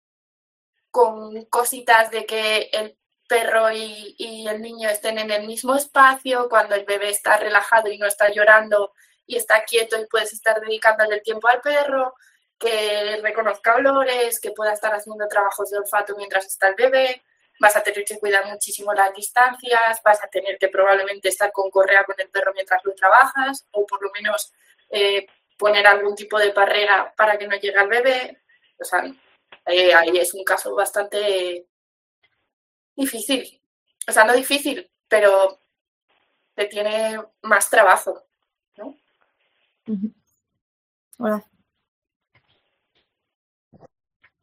con cositas de que el perro y, el niño estén en el mismo espacio, cuando el bebé está relajado y no está llorando y está quieto y puedes estar dedicándole el tiempo al perro, que reconozca olores, que pueda estar haciendo trabajos de olfato mientras está el bebé, vas a tener que cuidar muchísimo las distancias, vas a tener que probablemente estar con correa con el perro mientras lo trabajas o por lo menos eh, poner algún tipo de barrera para que no llegue al bebé. O sea, eh, ahí es un caso bastante difícil. O sea, no difícil, pero te tiene más trabajo, ¿no? Hola.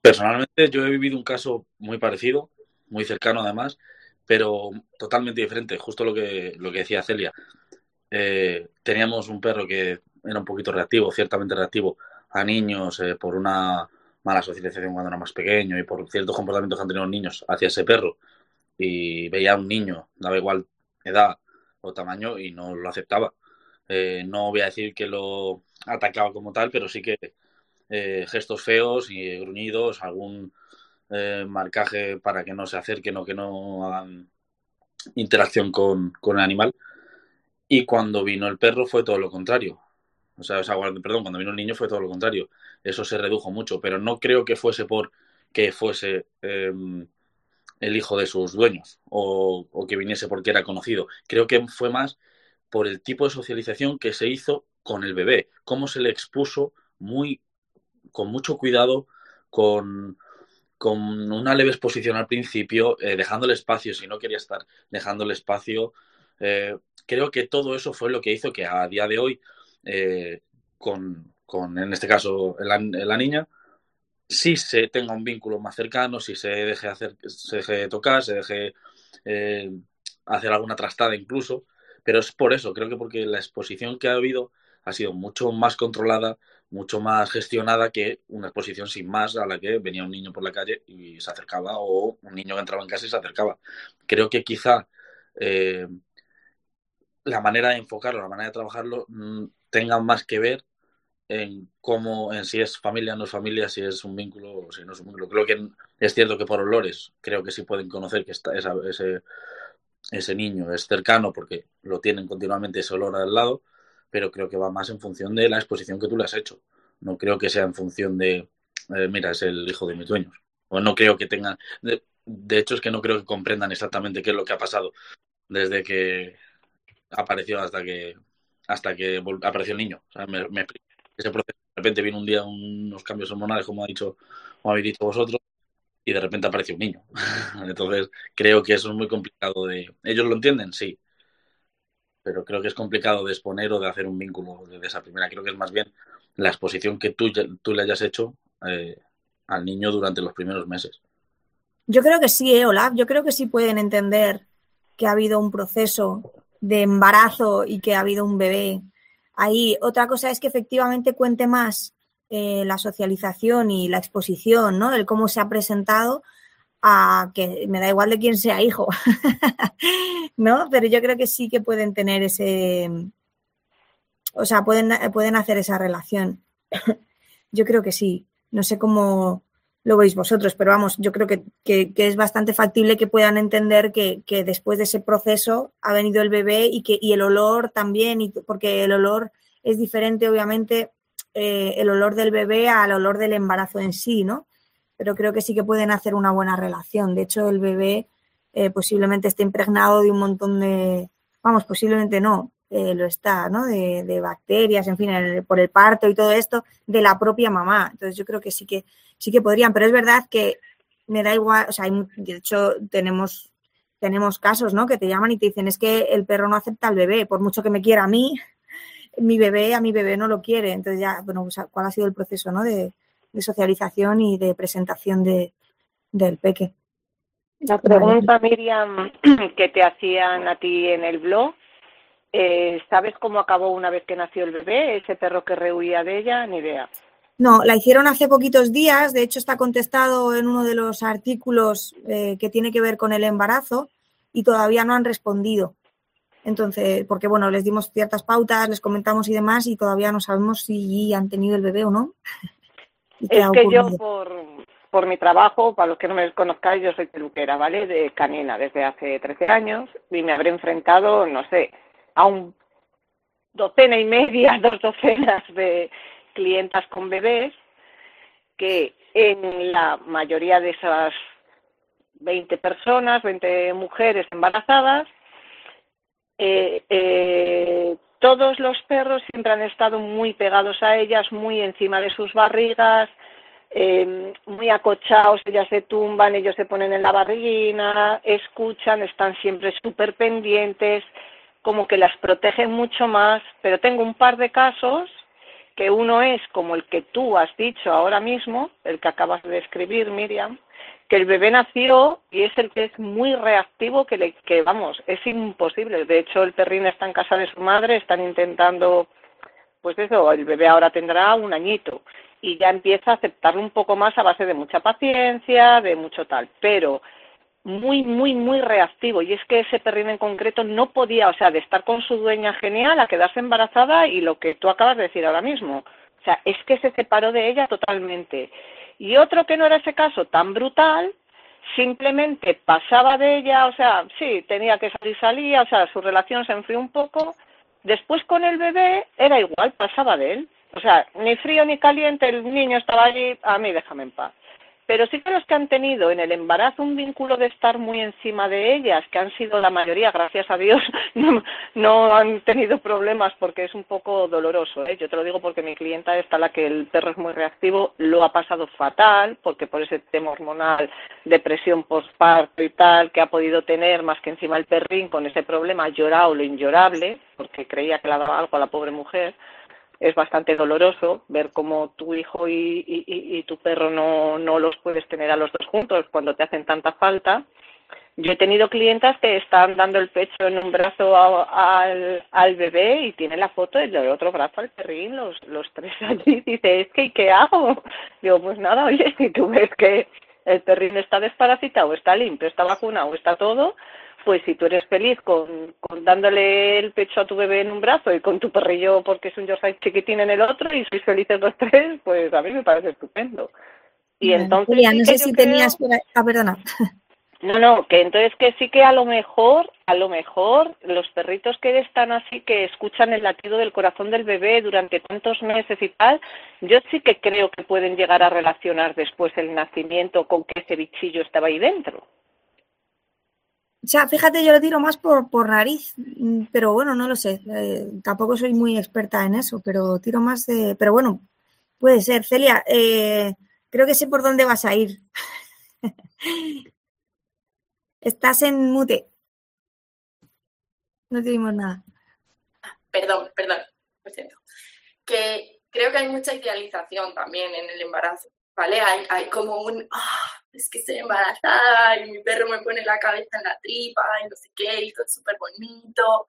Personalmente yo he vivido un caso muy parecido, muy cercano además, pero totalmente diferente, justo lo que, lo que decía Celia. Eh, teníamos un perro que era un poquito reactivo, ciertamente reactivo a niños eh, por una mala socialización cuando era más pequeño y por ciertos comportamientos que han tenido los niños hacia ese perro y veía a un niño, daba igual edad o tamaño, y no lo aceptaba. Eh, no voy a decir que lo atacaba como tal, pero sí que eh, gestos feos y gruñidos, algún eh, marcaje para que no se acerquen o que no hagan interacción con, con, el animal. Y cuando vino el perro fue todo lo contrario. O sea, o sea, perdón, cuando vino el niño fue todo lo contrario. Eso se redujo mucho, pero no creo que fuese por que fuese em, el hijo de sus dueños o, que viniese porque era conocido. Creo que fue más por el tipo de socialización que se hizo con el bebé, cómo se le expuso muy, con mucho cuidado, con, con una leve exposición al principio, eh, dejándole espacio si no quería estar, dejándole espacio. Eh, creo que todo eso fue lo que hizo que a día de hoy, eh, con, con, en este caso, la, niña, si se tenga un vínculo más cercano, si se deje hacer, se deje tocar, se deje eh, hacer alguna trastada incluso, pero es por eso, creo que porque la exposición que ha habido ha sido mucho más controlada, mucho más gestionada que una exposición sin más a la que venía un niño por la calle y se acercaba o un niño que entraba en casa y se acercaba. Creo que quizá eh, la manera de enfocarlo, la manera de trabajarlo mm, tenga más que ver en cómo, en si es familia o no es familia, si es un vínculo o si no es un vínculo. Creo que es cierto que por olores creo que sí pueden conocer que está ese, ese niño es cercano porque lo tienen continuamente ese olor al lado, pero creo que va más en función de la exposición que tú le has hecho. No creo que sea en función de eh, mira, es el hijo de mis dueños. O no creo que tengan, de, hecho es que no creo que comprendan exactamente qué es lo que ha pasado desde que apareció hasta que hasta que apareció el niño. O sea, me, ese proceso, de repente viene un día unos cambios hormonales, como ha dicho, como habéis dicho vosotros, y de repente aparece un niño. Entonces, creo que eso es muy complicado de. ¿Ellos lo entienden? Sí. Pero creo que es complicado de exponer o de hacer un vínculo desde esa primera. Creo que es más bien la exposición que tú, tú le hayas hecho eh, al niño durante los primeros meses. Yo creo que sí, eh, Olaf. Yo creo que sí pueden entender que ha habido un proceso de embarazo y que ha habido un bebé ahí. Otra cosa es que efectivamente cuente más eh, la socialización y la exposición, ¿no? El cómo se ha presentado a que me da igual de quién sea hijo, ¿no? Pero yo creo que sí que pueden tener ese, o sea, pueden, pueden hacer esa relación. yo creo que sí. No sé cómo lo veis vosotros, pero vamos, yo creo que, es bastante factible que puedan entender que, después de ese proceso ha venido el bebé y que y el olor también, y, porque el olor es diferente, obviamente, eh, el olor del bebé al olor del embarazo en sí, ¿no? Pero creo que sí que pueden hacer una buena relación. De hecho, el bebé eh, posiblemente esté impregnado de un montón de, vamos, posiblemente no, eh, lo está, ¿no? De, bacterias, en fin, por el parto y todo esto, de la propia mamá. Entonces yo creo que sí que sí que podrían, pero es verdad que me da igual, o sea, de hecho tenemos tenemos casos, ¿no? Que te llaman y te dicen es que el perro no acepta al bebé, por mucho que me quiera a mí, mi bebé a mi bebé no lo quiere. Entonces ya, bueno, ¿cuál ha sido el proceso, ¿no? De, socialización y de presentación de, del peque. La pregunta, Miriam, que te hacían a ti en el blog, eh, ¿Sabes cómo acabó una vez que nació el bebé? Ese perro que rehuía de ella, ni idea. No, la hicieron hace poquitos días, de hecho está contestado en uno de los artículos eh, que tiene que ver con el embarazo y todavía no han respondido. Entonces, porque bueno, les dimos ciertas pautas, les comentamos y demás y todavía no sabemos si han tenido el bebé o no. Es que yo por, por mi trabajo, para los que no me conozcáis, yo soy peluquera, ¿vale? De canina desde hace 13 años y me habré enfrentado, no sé, a un docena y media, dos docenas de clientas con bebés, que en la mayoría de esas 20 personas, 20 mujeres embarazadas, eh, eh, todos los perros siempre han estado muy pegados a ellas, muy encima de sus barrigas, eh, muy acochados, ellas se tumban, ellos se ponen en la barriguina, escuchan, están siempre súper pendientes, como que las protegen mucho más, pero tengo un par de casos que uno es como el que tú has dicho ahora mismo, el que acabas de describir, Miriam, que el bebé nació y es el que es muy reactivo, que, le, que vamos, es imposible. De hecho, el perrín está en casa de su madre, están intentando, pues eso, el bebé ahora tendrá un añito y ya empieza a aceptarlo un poco más a base de mucha paciencia, de mucho tal. Pero muy, muy, muy reactivo. Y es que ese perrín en concreto no podía, o sea, de estar con su dueña genial a quedarse embarazada y lo que tú acabas de decir ahora mismo. O sea, es que se separó de ella totalmente. Y otro que no era ese caso tan brutal, simplemente pasaba de ella, o sea, sí, tenía que salir, salía, o sea, su relación se enfrió un poco. Después con el bebé era igual, pasaba de él. O sea, ni frío ni caliente, el niño estaba allí, a mí déjame en paz pero sí que los que han tenido en el embarazo un vínculo de estar muy encima de ellas, que han sido la mayoría, gracias a Dios, no, han tenido problemas porque es un poco doloroso. ¿eh? Yo te lo digo porque mi clienta está la que el perro es muy reactivo, lo ha pasado fatal, porque por ese tema hormonal, depresión postparto y tal, que ha podido tener más que encima el perrín con ese problema, llorado lo inllorable, porque creía que le daba algo a la pobre mujer es bastante doloroso ver cómo tu hijo y, tu perro no, no, los puedes tener a los dos juntos cuando te hacen tanta falta. Yo he tenido clientas que están dando el pecho en un brazo al, bebé y tiene la foto del otro brazo al perrín, los, los tres allí. Dice, es que, ¿y qué hago? Digo, pues nada, oye, si tú ves que el perrín está desparasitado, está limpio, está vacunado, está todo, pues si tú eres feliz con, dándole el pecho a tu bebé en un brazo y con tu perrillo porque es un Yorkshire chiquitín en el otro y sois felices los tres, pues a mí me parece estupendo. Y entonces... Julia, no sé si tenías... Ah, perdona. No, no, que entonces que sí que a lo mejor, a lo mejor los perritos que están así, que escuchan el latido del corazón del bebé durante tantos meses y tal, yo sí que creo que pueden llegar a relacionar después el nacimiento con que ese bichillo estaba ahí dentro. O sea, fíjate, yo lo tiro más por, por nariz, mm, pero bueno, no lo sé. Eh, tampoco soy muy experta en eso, pero tiro más de. Pero bueno, puede ser. Celia, eh, creo que sé por dónde vas a ir. Estás en mute. No te dimos nada. Perdón, perdón. Que creo que hay mucha idealización también en el embarazo, ¿vale? Hay, hay como un, ah, es que estoy embarazada y mi perro me pone la cabeza en la tripa y no sé qué, y todo es súper bonito.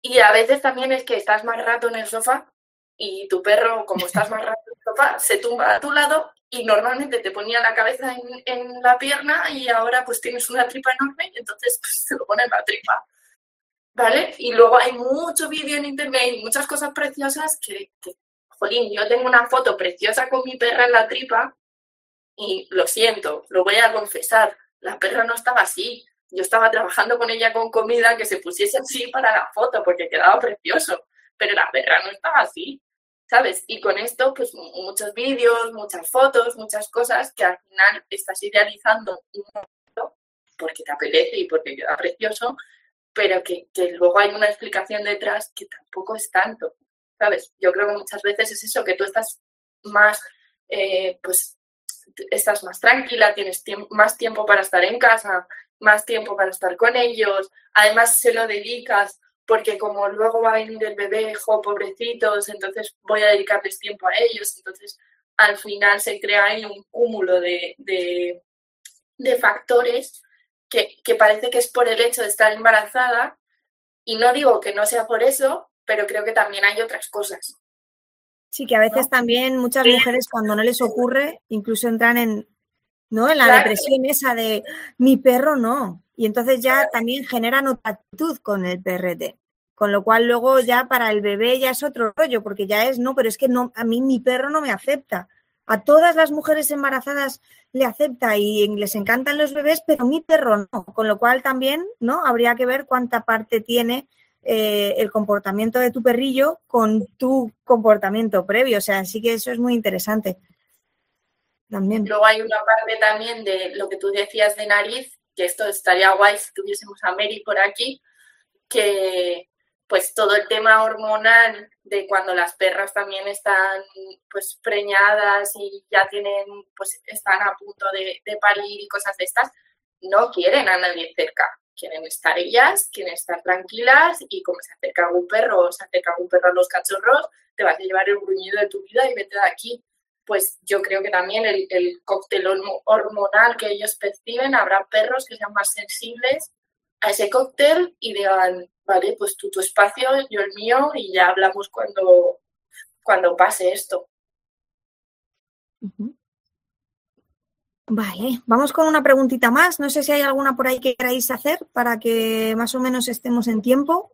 Y a veces también es que estás más rato en el sofá y tu perro, como estás más rato en el sofá, se tumba a tu lado y normalmente te ponía la cabeza en, la pierna y ahora pues tienes una tripa enorme y entonces pues, se lo pone en la tripa. ¿Vale? Y luego hay mucho vídeo en internet y muchas cosas preciosas que, que, jolín, yo tengo una foto preciosa con mi perra en la tripa y lo siento, lo voy a confesar, la perra no estaba así. Yo estaba trabajando con ella con comida que se pusiese así para la foto porque quedaba precioso, pero la perra no estaba así. ¿sabes? Y con esto, pues muchos vídeos, muchas fotos, muchas cosas que al final estás idealizando un momento porque te apetece y porque queda precioso, pero que, luego hay una explicación detrás que tampoco es tanto, ¿sabes? Yo creo que muchas veces es eso, que tú estás más, eh, pues, estás más tranquila, tienes más tiempo para estar en casa, más tiempo para estar con ellos, además se lo dedicas porque como luego va a venir el bebé, jo, pobrecitos, entonces voy a dedicarles tiempo a ellos, entonces al final se crea ahí un cúmulo de, de, factores que, que, parece que es por el hecho de estar embarazada, y no digo que no sea por eso, pero creo que también hay otras cosas. Sí, que a veces también muchas mujeres cuando no les ocurre, incluso entran en, ¿no? En la depresión esa de mi perro no. Y entonces ya también generan otra actitud con el PRT. Con lo cual luego ya para el bebé ya es otro rollo, porque ya es, no, pero es que no, a mí mi perro no me acepta. A todas las mujeres embarazadas le acepta y les encantan los bebés, pero mi perro no. Con lo cual también, ¿no? Habría que ver cuánta parte tiene eh, el comportamiento de tu perrillo con tu comportamiento previo. O sea, sí que eso es muy interesante. Luego hay una parte también de lo que tú decías de nariz, que esto estaría guay si tuviésemos a Mary por aquí, que pues todo el tema hormonal de cuando las perras también están pues preñadas y ya tienen, pues están a punto de, de parir y cosas de estas, no quieren a nadie cerca. Quieren estar ellas, quieren estar tranquilas y como se acerca algún perro o se acerca algún perro a los cachorros, te vas a llevar el gruñido de tu vida y vete de aquí pues yo creo que también el, cóctel hormonal que ellos perciben, habrá perros que sean más sensibles a ese cóctel y digan, vale, pues tú tu espacio, yo el mío y ya hablamos cuando, cuando pase esto. Vale, vamos con una preguntita más. No sé si hay alguna por ahí que queráis hacer para que más o menos estemos en tiempo.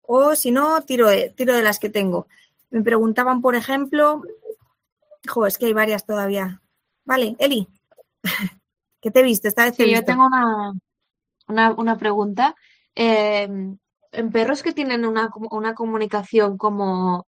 O si no, tiro tiro de las que tengo. Me preguntaban, por ejemplo, jo, es que hay varias todavía. Vale, Eli, ¿qué te viste? Esta vez yo tengo una, una, pregunta. Eh, en perros que tienen una, una comunicación como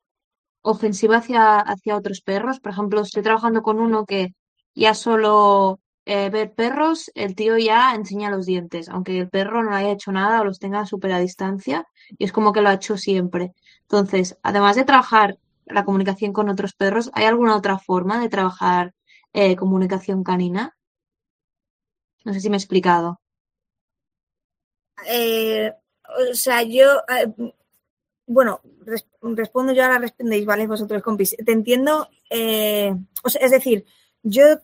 ofensiva hacia, hacia otros perros, por ejemplo, estoy trabajando con uno que ya solo eh, ver perros, el tío ya enseña los dientes, aunque el perro no haya hecho nada o los tenga súper a distancia, y es como que lo ha hecho siempre. Entonces, además de trabajar la comunicación con otros perros, ¿hay alguna otra forma de trabajar eh, comunicación canina? No sé si me he explicado. Eh, o sea, yo, bueno, respondo yo, ahora respondéis, ¿vale? Vosotros, compis. Te entiendo, es decir, yo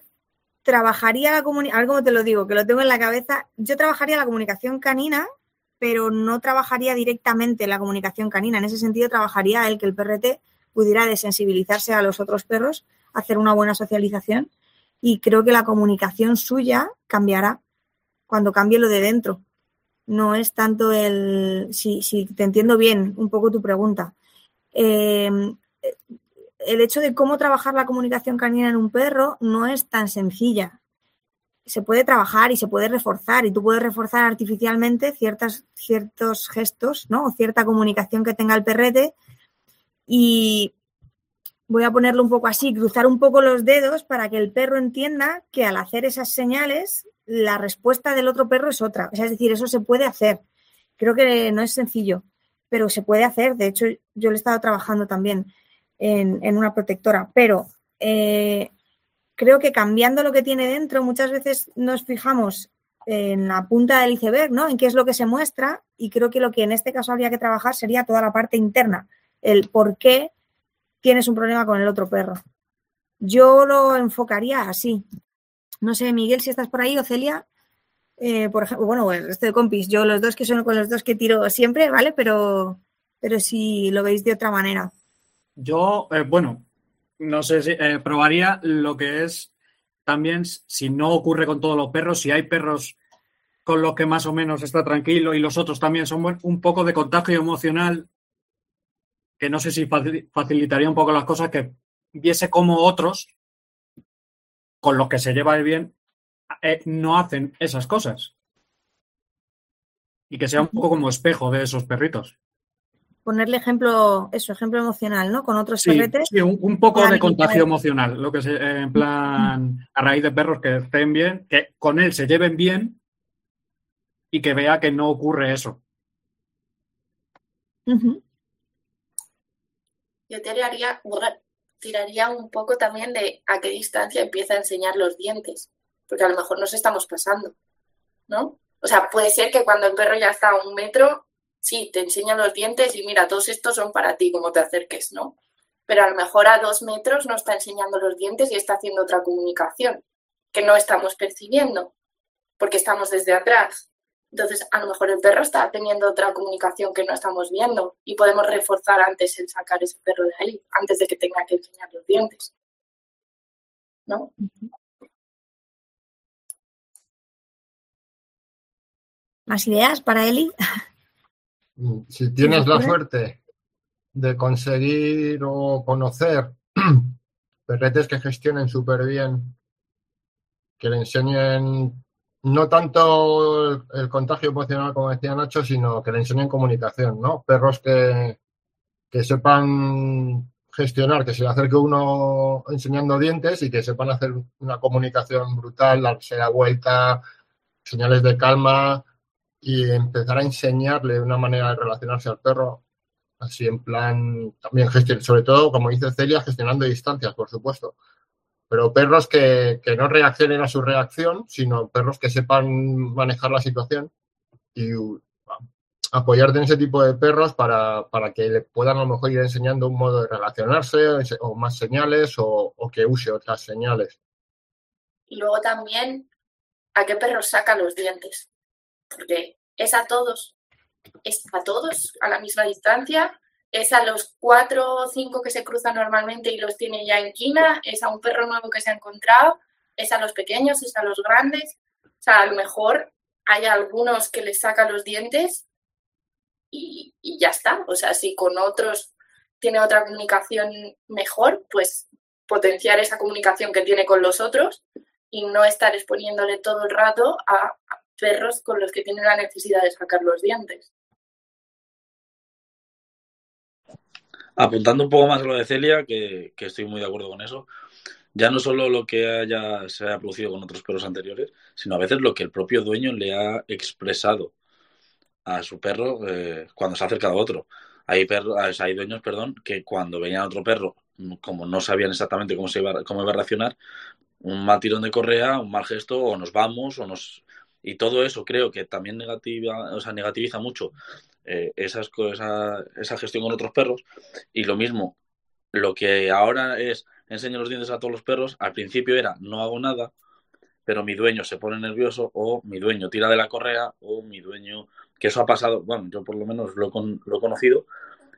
trabajaría la comunicación, a ver cómo te lo digo, que lo tengo en la cabeza, yo trabajaría la comunicación canina pero no trabajaría directamente la comunicación canina. En ese sentido, trabajaría el que el PRT pudiera desensibilizarse a los otros perros, hacer una buena socialización y creo que la comunicación suya cambiará cuando cambie lo de dentro. No es tanto el, si, te entiendo bien un poco tu pregunta, em, el hecho de cómo trabajar la comunicación canina en un perro no es tan sencilla. se puede trabajar y se puede reforzar y tú puedes reforzar artificialmente ciertas, ciertos gestos, ¿no? O cierta comunicación que tenga el perrete y voy a ponerlo un poco así, cruzar un poco los dedos para que el perro entienda que al hacer esas señales la respuesta del otro perro es otra. es decir, eso se puede hacer. Creo que no es sencillo, pero se puede hacer. De hecho, yo lo he estado trabajando también en, una protectora, pero eh, creo que cambiando lo que tiene dentro, muchas veces nos fijamos en la punta del iceberg, ¿no? En qué es lo que se muestra y creo que lo que en este caso habría que trabajar sería toda la parte interna, el por qué tienes un problema con el otro perro. Yo lo enfocaría así. No sé, Miguel, si estás por ahí, o Celia, eh, por ejemplo, bueno, el resto de compis, yo los dos que son con los dos que tiro siempre, ¿vale? Pero, pero si lo veis de otra manera. Yo, eh, bueno, no sé si eh, probaría lo que es también si no ocurre con todos los perros, si hay perros con los que más o menos está tranquilo y los otros también son un poco de contagio emocional, que no sé si facilitaría un poco las cosas, que viese como otros con los que se lleva bien eh, no hacen esas cosas. Y que sea un poco como espejo de esos perritos. Ponerle ejemplo, eso, ejemplo emocional, ¿no? Con otros perretes. Sí, un, poco de contagio emocional, lo que se, en plan, a raíz de perros que estén bien, que con él se lleven bien y que vea que no ocurre eso. Yo tiraría, tiraría un poco también de a qué distancia empieza a enseñar los dientes, porque a lo mejor nos estamos pasando, ¿no? O sea, puede ser que cuando el perro ya está a un metro, sí, te enseña los dientes y mira, todos estos son para ti, como te acerques, ¿no? Pero a lo mejor a dos metros no está enseñando los dientes y está haciendo otra comunicación que no estamos percibiendo, porque estamos desde atrás. Entonces, a lo mejor el perro está teniendo otra comunicación que no estamos viendo y podemos reforzar antes el sacar ese perro de ahí, antes de que tenga que enseñar los dientes. ¿No? ¿Más ideas para Eli? Si tienes la suerte de conseguir o conocer perretes que gestionen súper bien, que le enseñen no tanto el, contagio emocional, como decía Nacho, sino que le enseñen comunicación, ¿no? Perros que, que sepan gestionar, que se le acerque uno enseñando dientes y que sepan hacer una comunicación brutal, darse la vuelta, señales de calma y empezar a enseñarle una manera de relacionarse al perro, así en plan, también gestionar, sobre todo, como dice Celia, gestionando distancias, por supuesto pero perros que, no reaccionen a su reacción, sino perros que sepan manejar la situación y apoyarte en ese tipo de perros para, que le puedan a lo mejor ir enseñando un modo de relacionarse o más señales o, que use otras señales. Y luego también a qué perros saca los dientes, porque es a todos, es a todos a la misma distancia es a los cuatro o cinco que se cruzan normalmente y los tiene ya en quina, es a un perro nuevo que se ha encontrado, es a los pequeños, es a los grandes. O sea, a lo mejor hay algunos que les sacan los dientes y, ya está. O sea, si con otros tiene otra comunicación mejor, pues potenciar esa comunicación que tiene con los otros y no estar exponiéndole todo el rato a perros con los que tiene la necesidad de sacar los dientes. apuntando un poco más a lo de Celia, que, estoy muy de acuerdo con eso, ya no solo lo que haya, se haya producido con otros perros anteriores, sino a veces lo que el propio dueño le ha expresado a su perro eh, cuando se ha acercado a otro. Hay, hay dueños perdón, que cuando venían a otro perro, como no sabían exactamente cómo, se iba, cómo iba a reaccionar, un mal tirón de correa, un mal gesto, o nos vamos, o nos... Y todo eso creo que también negativa, o sea, negativiza mucho eh, esas, esa, esa gestión con otros perros. Y lo mismo, lo que ahora es enseño los dientes a todos los perros, al principio era no hago nada, pero mi dueño se pone nervioso o mi dueño tira de la correa o mi dueño, que eso ha pasado, bueno, yo por lo menos lo, lo he conocido,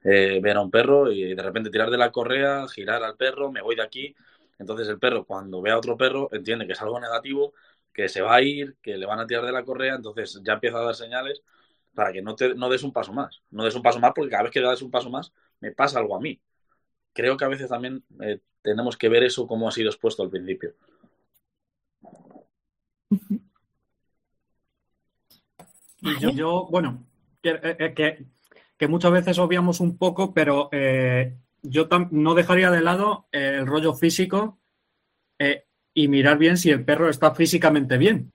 eh, ver a un perro y de repente tirar de la correa, girar al perro, me voy de aquí. Entonces el perro cuando ve a otro perro entiende que es algo negativo, que se va a ir, que le van a tirar de la correa, entonces ya empieza a dar señales para que no, te, no des un paso más. No des un paso más porque cada vez que das un paso más me pasa algo a mí. Creo que a veces también eh, tenemos que ver eso como ha sido expuesto al principio. Y yo, bueno, que, eh, eh, que, que muchas veces obviamos un poco, pero yo no dejaría de lado el rollo físico y mirar bien si el perro está físicamente bien.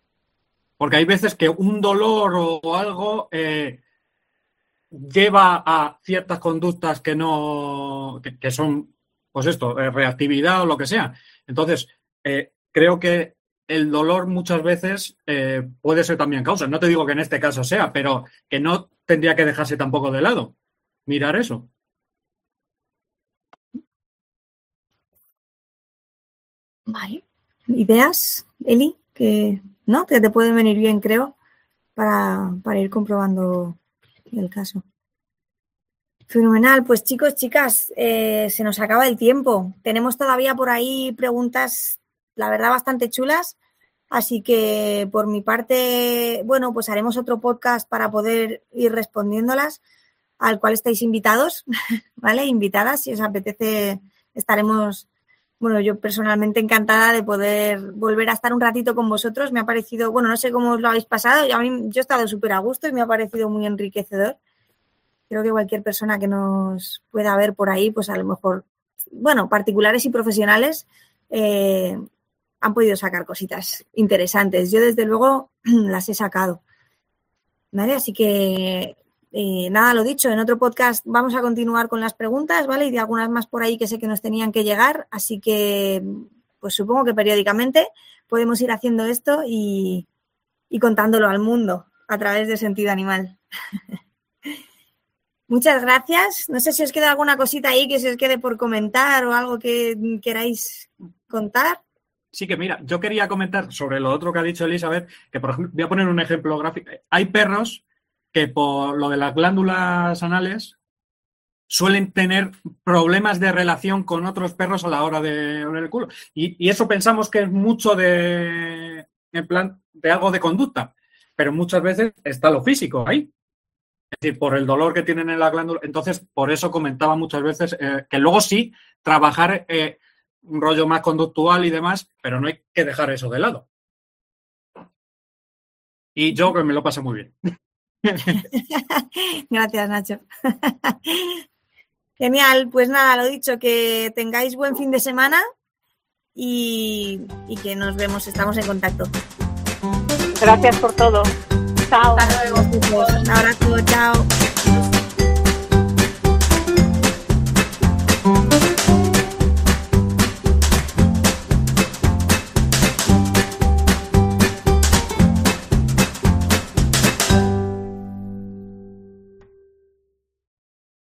Porque hay veces que un dolor o, algo eh, lleva a ciertas conductas que no, que son, pues esto, eh, reactividad o lo que sea. Entonces, eh, creo que el dolor muchas veces eh, puede ser también causa. No te digo que en este caso sea, pero que no tendría que dejarse tampoco de lado. Mirar eso. Vale. ¿Ideas, Eli? Que no, que te pueden venir bien, creo, para, para ir comprobando el caso. Fenomenal. Pues chicos, chicas, eh, se nos acaba el tiempo. Tenemos todavía por ahí preguntas, la verdad, bastante chulas. Así que por mi parte, bueno, pues haremos otro podcast para poder ir respondiéndolas, al cual estáis invitados, ¿vale? Invitadas, si os apetece, estaremos bueno, yo personalmente encantada de poder volver a estar un ratito con vosotros. Me ha parecido, bueno, no sé cómo os lo habéis pasado, y a mí yo he estado súper a gusto y me ha parecido muy enriquecedor. Creo que cualquier persona que nos pueda ver por ahí, pues a lo mejor, bueno, particulares y profesionales, eh, han podido sacar cositas interesantes. Yo, desde luego, las he sacado. ¿Vale? Así que eh, nada, lo dicho, en otro podcast vamos a continuar con las preguntas, ¿vale? Y de algunas más por ahí que sé que nos tenían que llegar, así que pues supongo que periódicamente podemos ir haciendo esto y, y contándolo al mundo a través de sentido animal. Muchas gracias. No sé si os queda alguna cosita ahí que se os quede por comentar o algo que queráis contar. Sí que mira, yo quería comentar sobre lo otro que ha dicho Elizabeth, que por ejemplo, voy a poner un ejemplo gráfico. Hay perros que por lo de las glándulas anales suelen tener problemas de relación con otros perros a la hora de oler el culo. Y, eso pensamos que es mucho de, en plan, de algo de conducta, pero muchas veces está lo físico ahí. Es decir, por el dolor que tienen en la glándula. Entonces, por eso comentaba muchas veces eh, que luego sí, trabajar eh, un rollo más conductual y demás, pero no hay que dejar eso de lado. Y yo que me lo paso muy bien. Gracias, Nacho. Genial, pues nada, lo dicho, que tengáis buen fin de semana y, que nos vemos, estamos en contacto. Gracias por todo. Chao. Hasta luego. Un abrazo, chao.